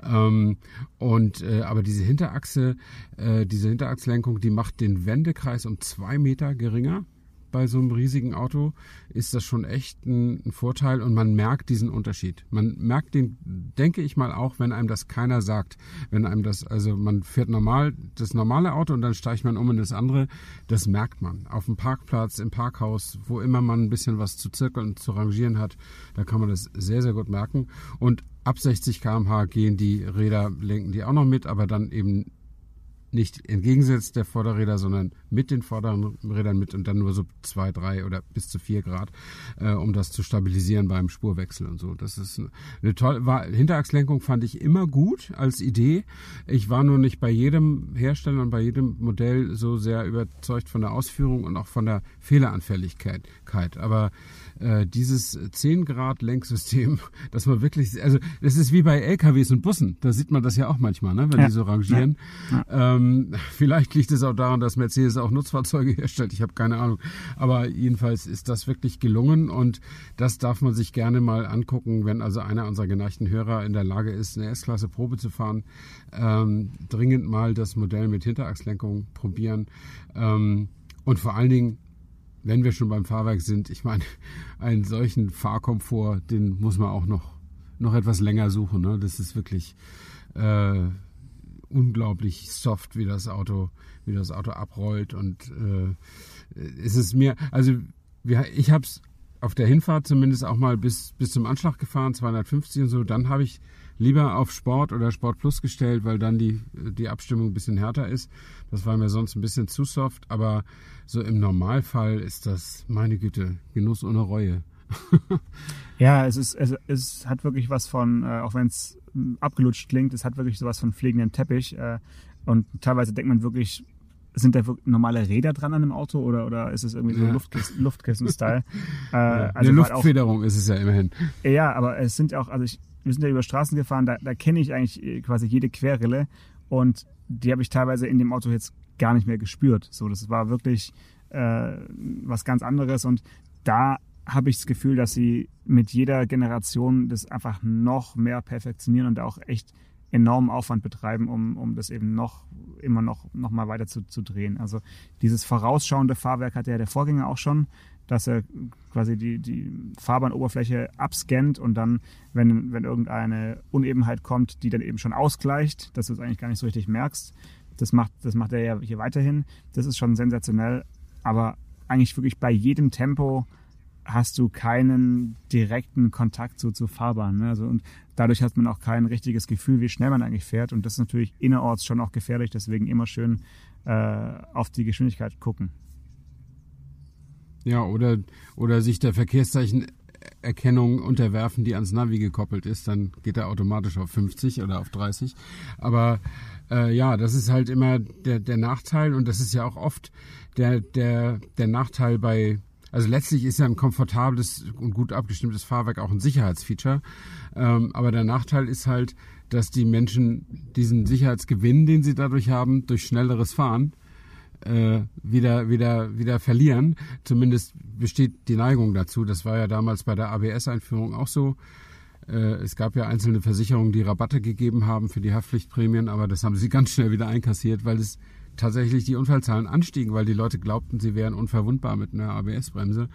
Speaker 4: Ähm, und äh, aber diese Hinterachse, äh, diese Hinterachslenkung, die macht den Wendekreis um zwei Meter geringer bei so einem riesigen Auto ist das schon echt ein, ein, Vorteil und man merkt diesen Unterschied. Man merkt den, denke ich mal, auch, wenn einem das keiner sagt. Wenn einem das, also man fährt normal das normale Auto und dann steigt man um in das andere, das merkt man. Auf dem Parkplatz, im Parkhaus, wo immer man ein bisschen was zu zirkeln und zu rangieren hat, da kann man das sehr, sehr gut merken. Und ab 60 km/h gehen die Räder, lenken die auch noch mit, aber dann eben nicht entgegengesetzt der Vorderräder, sondern mit den vorderen Rädern mit und dann nur so zwei, drei oder bis zu vier Grad, äh, um das zu stabilisieren beim Spurwechsel und so. Das ist eine tolle, war, Hinterachslenkung fand ich immer gut als Idee. Ich war nur nicht bei jedem Hersteller und bei jedem Modell so sehr überzeugt von der Ausführung und auch von der Fehleranfälligkeit. Aber äh, dieses 10 Grad Lenksystem, *laughs* dass man wirklich, also das ist wie bei LKWs und Bussen, da sieht man das ja auch manchmal, ne, wenn ja. die so rangieren. Ja. Ja. Ähm, vielleicht liegt es auch daran, dass Mercedes auch Nutzfahrzeuge *laughs* herstellt, ich habe keine Ahnung. Aber jedenfalls ist das wirklich gelungen und das darf man sich gerne mal angucken, wenn also einer unserer geneigten Hörer in der Lage ist, eine S-Klasse Probe zu fahren. Ähm, dringend mal das Modell mit Hinterachslenkung probieren. Ähm, und vor allen Dingen wenn wir schon beim Fahrwerk sind, ich meine, einen solchen Fahrkomfort, den muss man auch noch, noch etwas länger suchen. Ne? Das ist wirklich äh, unglaublich soft, wie das Auto, wie das Auto abrollt. Und äh, es ist mir, also ich habe es auf der Hinfahrt zumindest auch mal bis, bis zum Anschlag gefahren, 250 und so. Dann habe ich lieber auf Sport oder Sport Plus gestellt, weil dann die, die Abstimmung ein bisschen härter ist. Das war mir sonst ein bisschen zu soft, aber so im Normalfall ist das, meine Güte, Genuss ohne Reue. *laughs*
Speaker 2: ja, es ist, es, es hat wirklich was von, äh, auch wenn es hm, abgelutscht klingt, es hat wirklich sowas von fliegenden Teppich. Äh, und teilweise denkt man wirklich, sind da normale Räder dran an dem Auto oder, oder ist es irgendwie so ja. Luftkissen, Luftkissen-Style? *laughs*
Speaker 4: äh, ja, also Eine Luftfederung auch, ist es ja immerhin.
Speaker 2: Ja, aber es sind ja auch, also ich, wir sind ja über Straßen gefahren, da, da kenne ich eigentlich äh, quasi jede Querrille und die habe ich teilweise in dem Auto jetzt gar nicht mehr gespürt. So, das war wirklich äh, was ganz anderes und da habe ich das Gefühl, dass sie mit jeder Generation das einfach noch mehr perfektionieren und auch echt enormen Aufwand betreiben, um, um das eben noch immer noch, noch mal weiter zu, zu drehen. Also dieses vorausschauende Fahrwerk hatte ja der Vorgänger auch schon, dass er quasi die, die Fahrbahnoberfläche abscannt und dann, wenn, wenn irgendeine Unebenheit kommt, die dann eben schon ausgleicht, dass du es eigentlich gar nicht so richtig merkst. Das macht, das macht er ja hier weiterhin. Das ist schon sensationell, aber eigentlich wirklich bei jedem Tempo hast du keinen direkten Kontakt zu, zu Fahrbahn. Ne? Also, und dadurch hat man auch kein richtiges Gefühl, wie schnell man eigentlich fährt. Und das ist natürlich innerorts schon auch gefährlich, deswegen immer schön äh, auf die Geschwindigkeit gucken.
Speaker 4: Ja, oder, oder sich der Verkehrszeichenerkennung unterwerfen, die ans Navi gekoppelt ist, dann geht er automatisch auf 50 oder auf 30. Aber äh, ja, das ist halt immer der, der Nachteil und das ist ja auch oft der, der, der Nachteil bei also letztlich ist ja ein komfortables und gut abgestimmtes Fahrwerk auch ein Sicherheitsfeature. Ähm, aber der Nachteil ist halt, dass die Menschen diesen Sicherheitsgewinn, den sie dadurch haben, durch schnelleres Fahren, äh, wieder, wieder, wieder verlieren. Zumindest besteht die Neigung dazu. Das war ja damals bei der ABS-Einführung auch so. Äh, es gab ja einzelne Versicherungen, die Rabatte gegeben haben für die Haftpflichtprämien, aber das haben sie *laughs* ganz schnell wieder einkassiert, weil es tatsächlich die Unfallzahlen anstiegen, weil die Leute glaubten, sie wären unverwundbar mit einer ABS-Bremse.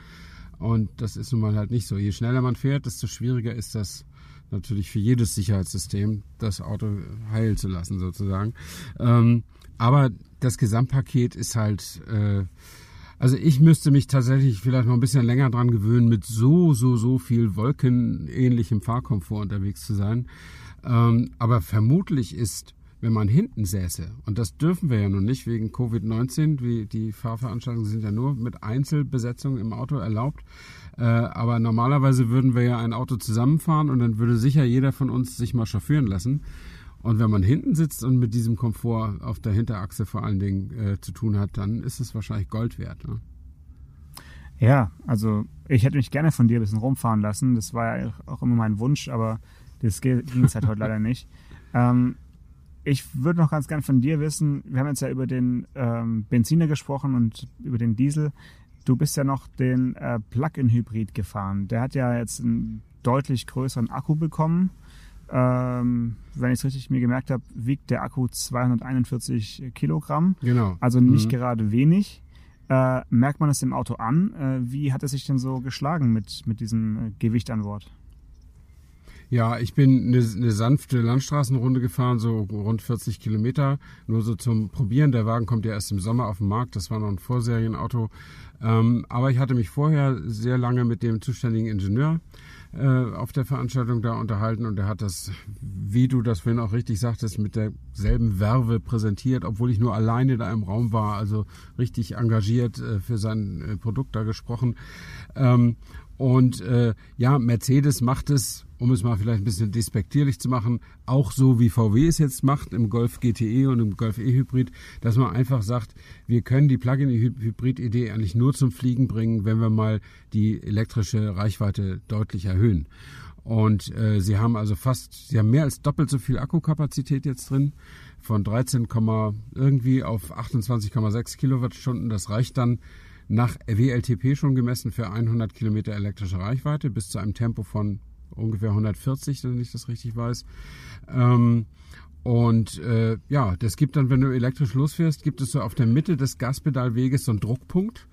Speaker 4: Und das ist nun mal halt nicht so. Je schneller man fährt, desto schwieriger ist das natürlich für jedes Sicherheitssystem, das Auto heilen zu lassen, sozusagen. Ähm, aber das Gesamtpaket ist halt, äh, also ich müsste mich tatsächlich vielleicht noch ein bisschen länger dran gewöhnen, mit so, so, so viel wolkenähnlichem Fahrkomfort unterwegs zu sein. Ähm, aber vermutlich ist wenn man hinten säße, und das dürfen wir ja nun nicht wegen Covid-19, wie die Fahrveranstaltungen sind ja nur mit Einzelbesetzung im Auto erlaubt, äh, aber normalerweise würden wir ja ein Auto zusammenfahren und dann würde sicher jeder von uns sich mal chauffieren lassen. Und wenn man hinten sitzt und mit diesem Komfort auf der Hinterachse vor allen Dingen äh, zu tun hat, dann ist es wahrscheinlich Gold wert. Ne?
Speaker 2: Ja, also ich hätte mich gerne von dir ein bisschen rumfahren lassen. Das war ja auch immer mein Wunsch, aber das ging es halt heute leider nicht. *laughs* Ähm, ich würde noch ganz gern von dir wissen, wir haben jetzt ja über den ähm, Benziner gesprochen und über den Diesel. Du bist ja noch den äh, Plug-in-Hybrid gefahren. Der hat ja jetzt einen deutlich größeren Akku bekommen. Ähm, wenn ich es richtig mir gemerkt habe, wiegt der Akku 241 Kilogramm.
Speaker 4: Genau.
Speaker 2: Also nicht mhm. gerade wenig. Äh, merkt man es im Auto an? Äh, wie hat es sich denn so geschlagen mit, mit diesem äh, Gewicht an Bord?
Speaker 4: Ja, ich bin eine, eine, sanfte Landstraßenrunde gefahren, so rund 40 Kilometer, nur so zum Probieren. Der Wagen kommt ja erst im Sommer auf den Markt, das war noch ein Vorserienauto. Ähm, aber ich hatte mich vorher sehr lange mit dem zuständigen Ingenieur äh, auf der Veranstaltung da unterhalten und er hat das, wie du das vorhin auch richtig sagtest, mit derselben Werbe präsentiert, obwohl ich nur alleine da im Raum war, also richtig engagiert äh, für sein äh, Produkt da gesprochen. Ähm, und äh, ja, Mercedes macht es, um es mal vielleicht ein bisschen despektierlich zu machen, auch so wie VW es jetzt macht im Golf GTE und im Golf E-Hybrid, dass man einfach sagt, wir können die Plug-in-Hybrid-Idee eigentlich nur zum Fliegen bringen, wenn wir mal die elektrische Reichweite deutlich erhöhen. Und äh, sie haben also fast, sie haben mehr als doppelt so viel Akkukapazität jetzt drin, von 13, irgendwie auf 28,6 Kilowattstunden. Das reicht dann nach WLTP schon gemessen für 100 Kilometer elektrische Reichweite bis zu einem Tempo von ungefähr 140, wenn ich das richtig weiß. Ähm, und äh, ja, das gibt dann, wenn du elektrisch losfährst, gibt es so auf der Mitte des Gaspedalweges so einen Druckpunkt.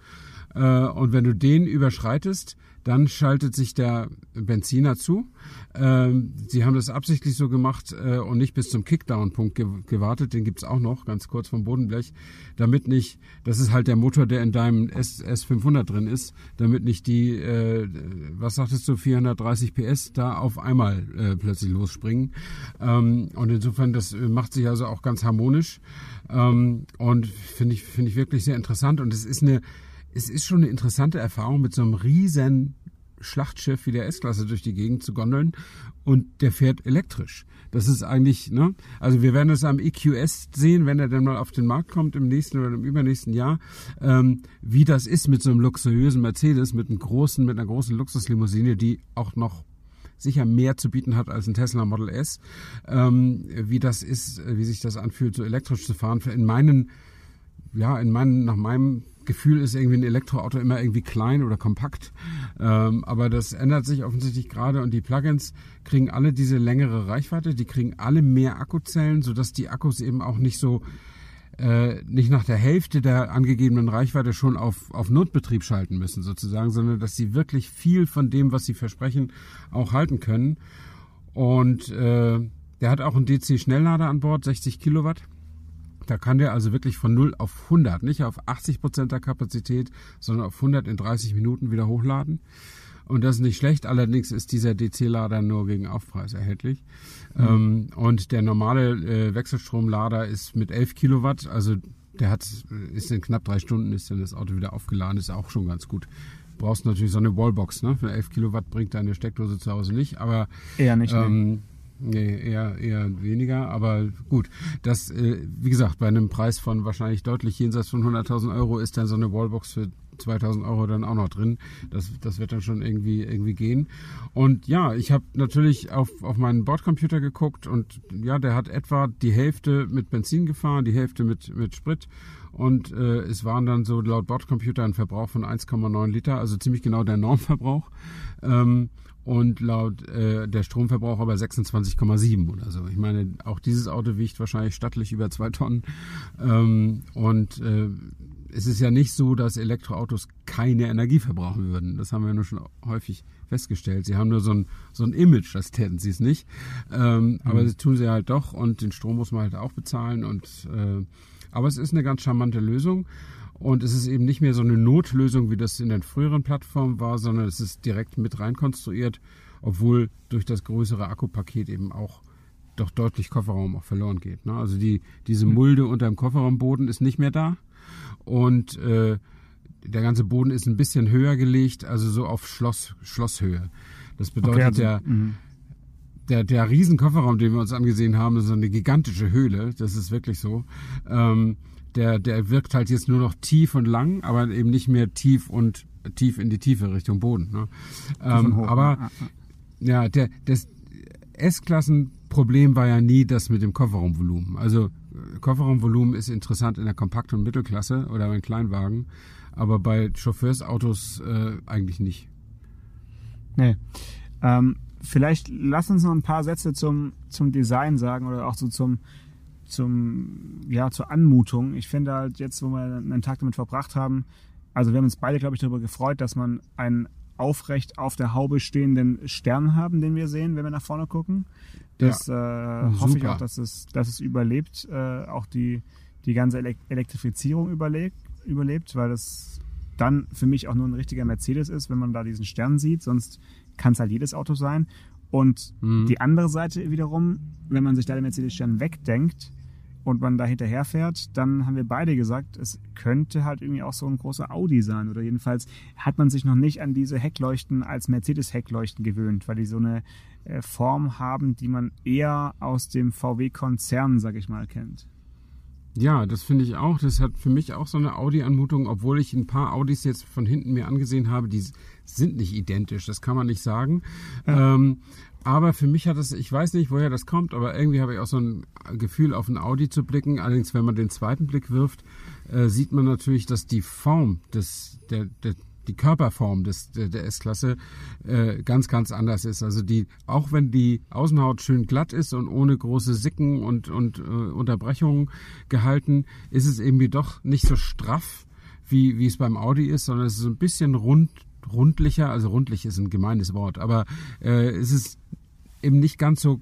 Speaker 4: Äh, und wenn du den überschreitest, dann schaltet sich der Benziner zu. Ähm, sie haben das absichtlich so gemacht äh, und nicht bis zum Kickdown-Punkt ge gewartet. Den gibt's auch noch, ganz kurz vom Bodenblech. Damit nicht, das ist halt der Motor, der in deinem S S500 drin ist, damit nicht die, äh, was sagtest du, 430 PS da auf einmal äh, plötzlich losspringen. Ähm, und insofern, das macht sich also auch ganz harmonisch. Ähm, und finde ich, finde ich wirklich sehr interessant. Und es ist eine, es ist schon eine interessante Erfahrung, mit so einem riesen Schlachtschiff wie der S-Klasse durch die Gegend zu gondeln und der fährt elektrisch. Das ist eigentlich, ne? Also wir werden es am EQS sehen, wenn er dann mal auf den Markt kommt im nächsten oder im übernächsten Jahr, ähm, wie das ist mit so einem luxuriösen Mercedes, mit einem großen, mit einer großen Luxuslimousine, die auch noch sicher mehr zu bieten hat als ein Tesla Model S. Ähm, wie das ist, wie sich das anfühlt, so elektrisch zu fahren. In meinen, ja, in meinen, nach meinem Gefühl ist irgendwie ein Elektroauto immer irgendwie klein oder kompakt. Ähm, aber das ändert sich offensichtlich gerade und die Plugins kriegen alle diese längere Reichweite, die kriegen alle mehr Akkuzellen, sodass die Akkus eben auch nicht so äh, nicht nach der Hälfte der angegebenen Reichweite schon auf, auf Notbetrieb schalten müssen, sozusagen, sondern dass sie wirklich viel von dem, was sie versprechen, auch halten können. Und äh, der hat auch einen DC-Schnelllader an Bord, 60 Kilowatt. Da kann der also wirklich von 0 auf 100, nicht auf 80 Prozent der Kapazität, sondern auf 100 in 30 Minuten wieder hochladen. Und das ist nicht schlecht, allerdings ist dieser DC-Lader nur gegen Aufpreis erhältlich. Mhm. Ähm, und der normale äh, Wechselstromlader ist mit 11 Kilowatt, also der hat, ist in knapp drei Stunden ist dann das Auto wieder aufgeladen, ist auch schon ganz gut. Du brauchst natürlich so eine Wallbox, ne? Für 11 Kilowatt bringt deine Steckdose zu Hause nicht, aber
Speaker 2: Eher nicht.
Speaker 4: ähm, nee, eher, eher weniger, aber gut. Das, äh, wie gesagt, bei einem Preis von wahrscheinlich deutlich jenseits von 100.000 Euro ist dann so eine Wallbox für 2000 Euro dann auch noch drin. Das, das wird dann schon irgendwie, irgendwie gehen. Und ja, ich habe natürlich auf, auf meinen Bordcomputer geguckt und ja, der hat etwa die Hälfte mit Benzin gefahren, die Hälfte mit, mit Sprit. Und äh, es waren dann so laut Bordcomputer ein Verbrauch von 1,9 Liter, also ziemlich genau der Normverbrauch. Ähm, und laut äh, der Stromverbrauch aber 26,7 oder so. Ich meine, auch dieses Auto wiegt wahrscheinlich stattlich über zwei Tonnen. Ähm, und äh, es ist ja nicht so, dass Elektroautos keine Energie verbrauchen würden. Das haben wir nur schon häufig festgestellt. Sie haben nur so ein, so ein Image, das täten sie es nicht. Ähm, Aber das tun sie halt doch und den Strom muss man halt auch bezahlen. Und, äh, aber es ist eine ganz charmante Lösung. Und es ist eben nicht mehr so eine Notlösung, wie das in den früheren Plattformen war, sondern es ist direkt mit reinkonstruiert, obwohl durch das größere Akkupaket eben auch doch deutlich Kofferraum auch verloren geht. Ne? Also die, diese Mulde unter dem Kofferraumboden ist nicht mehr da und äh, der ganze Boden ist ein bisschen höher gelegt, also so auf Schloss, Schlosshöhe. Das bedeutet,
Speaker 2: Okay, also,
Speaker 4: der,
Speaker 2: mhm.
Speaker 4: der, der riesen Kofferraum, den wir uns angesehen haben, ist eine gigantische Höhle, das ist wirklich so. Ähm, der, der wirkt halt jetzt nur noch tief und lang, aber eben nicht mehr tief und tief in die Tiefe Richtung Boden. Ne? Ähm,
Speaker 2: hoch,
Speaker 4: aber
Speaker 2: ja,
Speaker 4: ja, der, das S-Klassen-Problem war ja nie das mit dem Kofferraumvolumen. Also Kofferraumvolumen ist interessant in der Kompakt- und Mittelklasse oder bei Kleinwagen, aber bei Chauffeursautos äh, eigentlich nicht.
Speaker 2: Nee. Ähm, vielleicht lass uns noch ein paar Sätze zum, zum Design sagen oder auch so zum, zum, ja, zur Anmutung. Ich finde halt jetzt, wo wir einen Tag damit verbracht haben, also wir haben uns beide, glaube ich, darüber gefreut, dass man einen aufrecht auf der Haube stehenden Stern haben, den wir sehen, wenn wir nach vorne gucken. Das äh, hoffe ich auch, dass es, dass es überlebt, äh, auch die, die ganze Elek Elektrifizierung überlebt, überlebt, weil das dann für mich auch nur ein richtiger Mercedes ist, wenn man da diesen Stern sieht. Sonst kann es halt jedes Auto sein. Und
Speaker 4: Mhm.
Speaker 2: die andere Seite wiederum, wenn man sich da den Mercedes-Stern wegdenkt und man da hinterher fährt, dann haben wir beide gesagt, es könnte halt irgendwie auch so ein großer Audi sein. Oder jedenfalls hat man sich noch nicht an diese Heckleuchten als Mercedes-Heckleuchten gewöhnt, weil die so eine äh, Form haben, die man eher aus dem VW-Konzern, sag ich mal, kennt.
Speaker 4: Ja, das finde ich auch. Das hat für mich auch so eine Audi-Anmutung, obwohl ich ein paar Audis jetzt von hinten mir angesehen habe, die sind nicht identisch, das kann man nicht sagen. Ähm, aber für mich hat es, ich weiß nicht, woher das kommt, aber irgendwie habe ich auch so ein Gefühl, auf ein Audi zu blicken. Allerdings, wenn man den zweiten Blick wirft, äh, sieht man natürlich, dass die Form des, der, der, die Körperform des, der, der S-Klasse äh, ganz, ganz anders ist. Also die, auch wenn die Außenhaut schön glatt ist und ohne große Sicken und, und äh, Unterbrechungen gehalten, ist es irgendwie doch nicht so straff, wie, wie es beim Audi ist, sondern es ist ein bisschen rund, rundlicher. Also rundlich ist ein gemeines Wort, aber äh, es ist eben nicht ganz so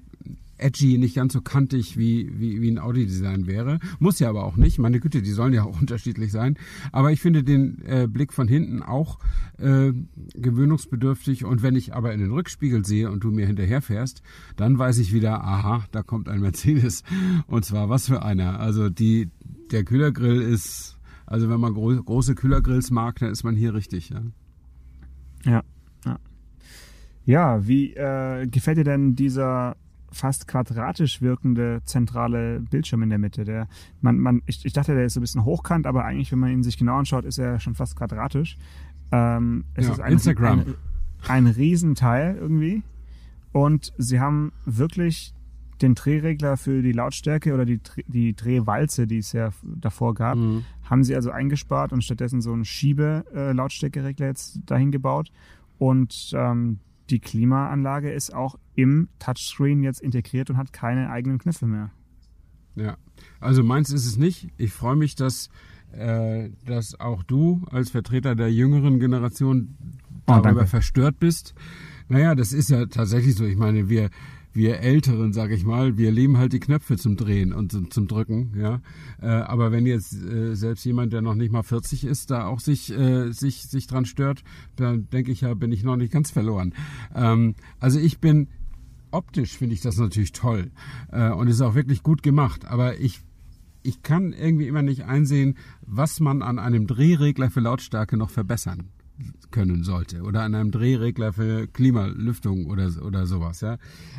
Speaker 4: edgy, nicht ganz so kantig, wie, wie, wie ein Audi-Design wäre. Muss ja aber auch nicht. Meine Güte, die sollen ja auch *laughs* unterschiedlich sein. Aber ich finde den äh, Blick von hinten auch äh, gewöhnungsbedürftig. Und wenn ich aber in den Rückspiegel sehe und du mir hinterherfährst, dann weiß ich wieder, aha, da kommt ein Mercedes. Und zwar was für einer. Also die, der Kühlergrill ist, also wenn man gro große Kühlergrills mag, dann ist man hier richtig. Ja.
Speaker 2: Ja, ja. Ja, wie äh, gefällt dir denn dieser fast quadratisch wirkende zentrale Bildschirm in der Mitte? Der, man, man, ich, ich dachte, der ist so ein bisschen hochkant, aber eigentlich, wenn man ihn sich genau anschaut, ist er schon fast quadratisch. Ähm, es
Speaker 4: Ja,
Speaker 2: ist ein,
Speaker 4: Instagram.
Speaker 2: Ein, ein Riesenteil irgendwie. Und sie haben wirklich den Drehregler für die Lautstärke oder die, die Drehwalze, die es ja davor gab,
Speaker 4: Mhm.
Speaker 2: haben sie also eingespart und stattdessen so einen Schiebe-Lautstärkeregler jetzt dahin gebaut. Und ähm, die Klimaanlage ist auch im Touchscreen jetzt integriert und hat keine eigenen Knöpfe mehr.
Speaker 4: Ja, also meins ist es nicht. Ich freue mich, dass, äh, dass auch du als Vertreter der jüngeren Generation
Speaker 2: Oh,
Speaker 4: darüber
Speaker 2: danke.
Speaker 4: verstört bist. Naja, das ist ja tatsächlich so. Ich meine, wir, wir Älteren, sag ich mal, wir lieben halt die Knöpfe zum Drehen und zum, zum Drücken. Ja, äh, aber wenn jetzt äh, selbst jemand, der noch nicht mal 40 ist, da auch sich äh, sich sich dran stört, dann denke ich ja, bin ich noch nicht ganz verloren. Ähm, also ich bin optisch finde ich das natürlich toll äh, und ist auch wirklich gut gemacht. Aber ich ich kann irgendwie immer nicht einsehen, was man an einem Drehregler für Lautstärke noch verbessern können sollte. Oder an einem Drehregler für Klimalüftung oder oder sowas ja.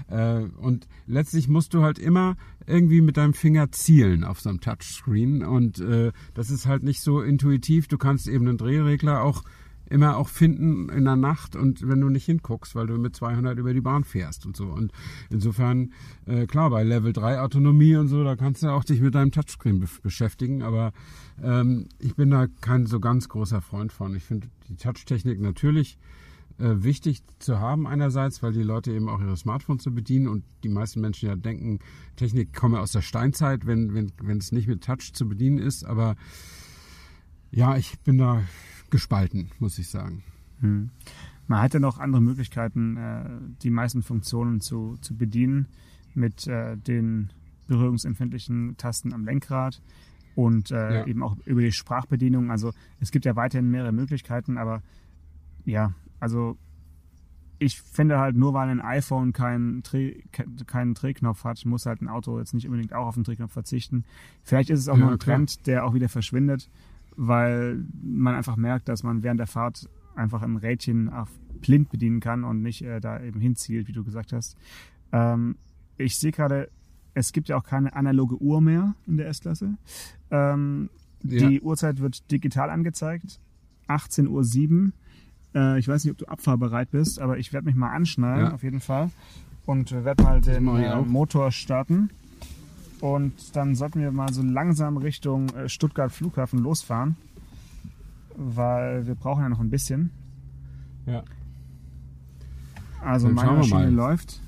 Speaker 4: Äh, und letztlich musst du halt immer irgendwie mit deinem Finger zielen auf so einem Touchscreen. Und äh, das ist halt nicht so intuitiv. Du kannst eben einen Drehregler auch immer auch finden in der Nacht und wenn du nicht hinguckst, weil du mit 200 über die Bahn fährst und so. Und insofern, äh, klar, bei Level 3 Autonomie und so, da kannst du auch dich mit deinem Touchscreen be beschäftigen, aber ähm, ich bin da kein so ganz großer Freund von. Ich finde die Touchtechnik natürlich äh, wichtig zu haben einerseits, weil die Leute eben auch ihre Smartphones zu bedienen und die meisten Menschen ja denken, Technik komme aus der Steinzeit, wenn, wenn, wenn es nicht mit Touch zu bedienen ist, aber ja, ich bin da gespalten, muss ich sagen.
Speaker 2: Hm. Man hätte noch andere Möglichkeiten, äh, die meisten Funktionen zu, zu bedienen mit äh, den berührungsempfindlichen Tasten am Lenkrad und äh,
Speaker 4: Ja.
Speaker 2: eben auch über die Sprachbedienung. Also es gibt ja weiterhin mehrere Möglichkeiten, aber ja, also ich finde halt nur, weil ein iPhone keinen Dreh, ke- keinen Drehknopf hat, muss halt ein Auto jetzt nicht unbedingt auch auf den Drehknopf verzichten. Vielleicht ist es auch
Speaker 4: Ja,
Speaker 2: noch ein
Speaker 4: klar.
Speaker 2: Trend, der auch wieder verschwindet, weil man einfach merkt, dass man während der Fahrt einfach ein Rädchen auf blind bedienen kann und nicht äh, da eben hinzielt, wie du gesagt hast. Ähm, ich sehe gerade, es gibt ja auch keine analoge Uhr mehr in der S-Klasse. Ähm,
Speaker 4: Ja.
Speaker 2: Die Uhrzeit wird digital angezeigt. 18.07 Uhr. Äh, ich weiß nicht, ob du abfahrbereit bist, aber ich werde mich mal anschnallen,
Speaker 4: Ja.
Speaker 2: auf jeden Fall. Und äh, werde mal den äh. Motor starten. Und dann sollten wir mal so langsam Richtung äh, Stuttgart Flughafen losfahren. Weil wir brauchen ja noch ein bisschen.
Speaker 4: Ja.
Speaker 2: Also
Speaker 4: Dann
Speaker 2: meine Maschine
Speaker 4: mal.
Speaker 2: läuft.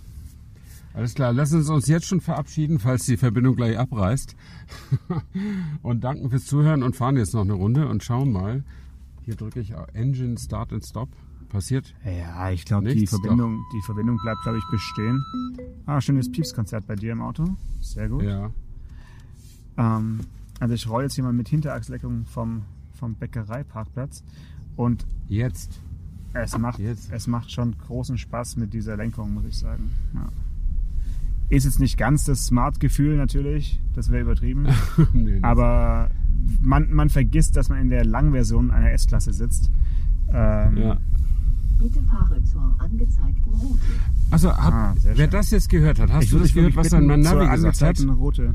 Speaker 4: Alles klar, lass uns uns jetzt schon verabschieden, falls die Verbindung gleich abreißt. *laughs* und danken fürs Zuhören und fahren jetzt noch eine Runde und schauen mal. Hier drücke ich auf Engine Start and Stop. Passiert.
Speaker 2: Ja, ich glaube, die Verbindung, die Verbindung bleibt, glaube ich, bestehen. Ah, schönes Piepskonzert bei dir im Auto. Sehr gut.
Speaker 4: Ja.
Speaker 2: Ähm, also ich roll jetzt hier mal mit Hinterachsleckung vom, vom Bäckereiparkplatz und
Speaker 4: Jetzt.
Speaker 2: es macht,
Speaker 4: Jetzt.
Speaker 2: es macht schon großen Spaß mit dieser Lenkung, muss ich sagen. Ja. Ist jetzt nicht ganz das Smart-Gefühl natürlich, das wäre übertrieben, *laughs*
Speaker 4: nee,
Speaker 2: aber man, man vergisst, dass man in der Langversion einer S-Klasse sitzt. Ähm,
Speaker 4: ja. Also, hab,
Speaker 2: Ah,
Speaker 4: wer das jetzt gehört hat, hast
Speaker 2: Ich
Speaker 4: du das gehört, was dann mein Navi gesagt hat?
Speaker 2: Route.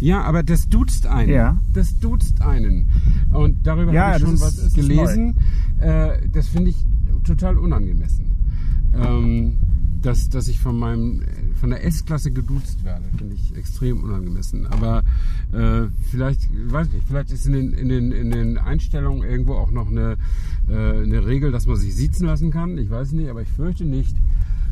Speaker 4: Ja, aber das duzt einen.
Speaker 2: Ja.
Speaker 4: Das duzt einen. Und darüber
Speaker 2: Ja,
Speaker 4: habe ich schon
Speaker 2: ist-
Speaker 4: was gelesen. Äh, das finde ich total unangemessen. Ähm, dass, dass ich von meinem von der S-Klasse geduzt werde, finde ich extrem unangemessen. Aber äh, vielleicht, weiß nicht, vielleicht ist in den, in den, in den Einstellungen irgendwo auch noch eine, äh, eine Regel, dass man sich siezen lassen kann. Ich weiß nicht, aber ich fürchte nicht.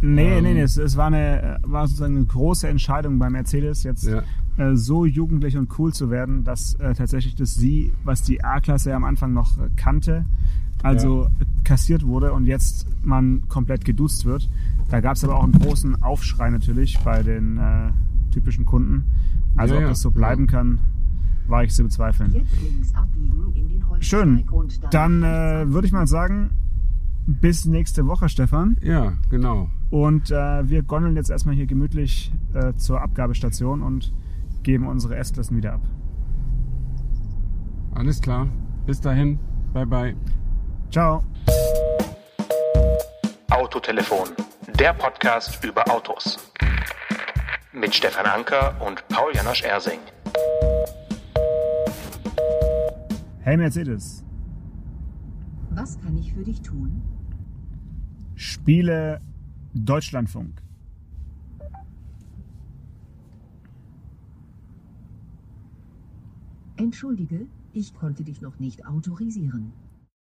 Speaker 2: Nee,
Speaker 4: Ähm,
Speaker 2: nee, nee, es, es war, eine, war sozusagen eine große Entscheidung bei Mercedes, jetzt
Speaker 4: Ja.
Speaker 2: äh, so jugendlich und cool zu werden, dass äh, tatsächlich das Sie, was die A-Klasse am Anfang noch kannte, also kassiert wurde und jetzt man komplett geduzt wird. Da gab es aber auch einen großen Aufschrei natürlich bei den äh, typischen Kunden. Also
Speaker 4: Ja,
Speaker 2: ob
Speaker 4: ja,
Speaker 2: das so bleiben
Speaker 4: ja.
Speaker 2: kann, war ich zu bezweifeln. Schön. Dann äh, würde ich mal sagen, bis nächste Woche, Stefan.
Speaker 4: Ja, genau.
Speaker 2: Und äh, wir gondeln jetzt erstmal hier gemütlich äh, zur Abgabestation und geben unsere S-Klassen wieder ab.
Speaker 4: Alles klar. Bis dahin. Bye bye.
Speaker 2: Ciao.
Speaker 1: Autotelefon, der Podcast über Autos. Mit Stefan Anker und Paul Janosch Ersing.
Speaker 2: Hey Mercedes.
Speaker 3: Was kann ich für dich tun?
Speaker 2: Spiele Deutschlandfunk.
Speaker 3: Entschuldige, ich konnte dich noch nicht autorisieren.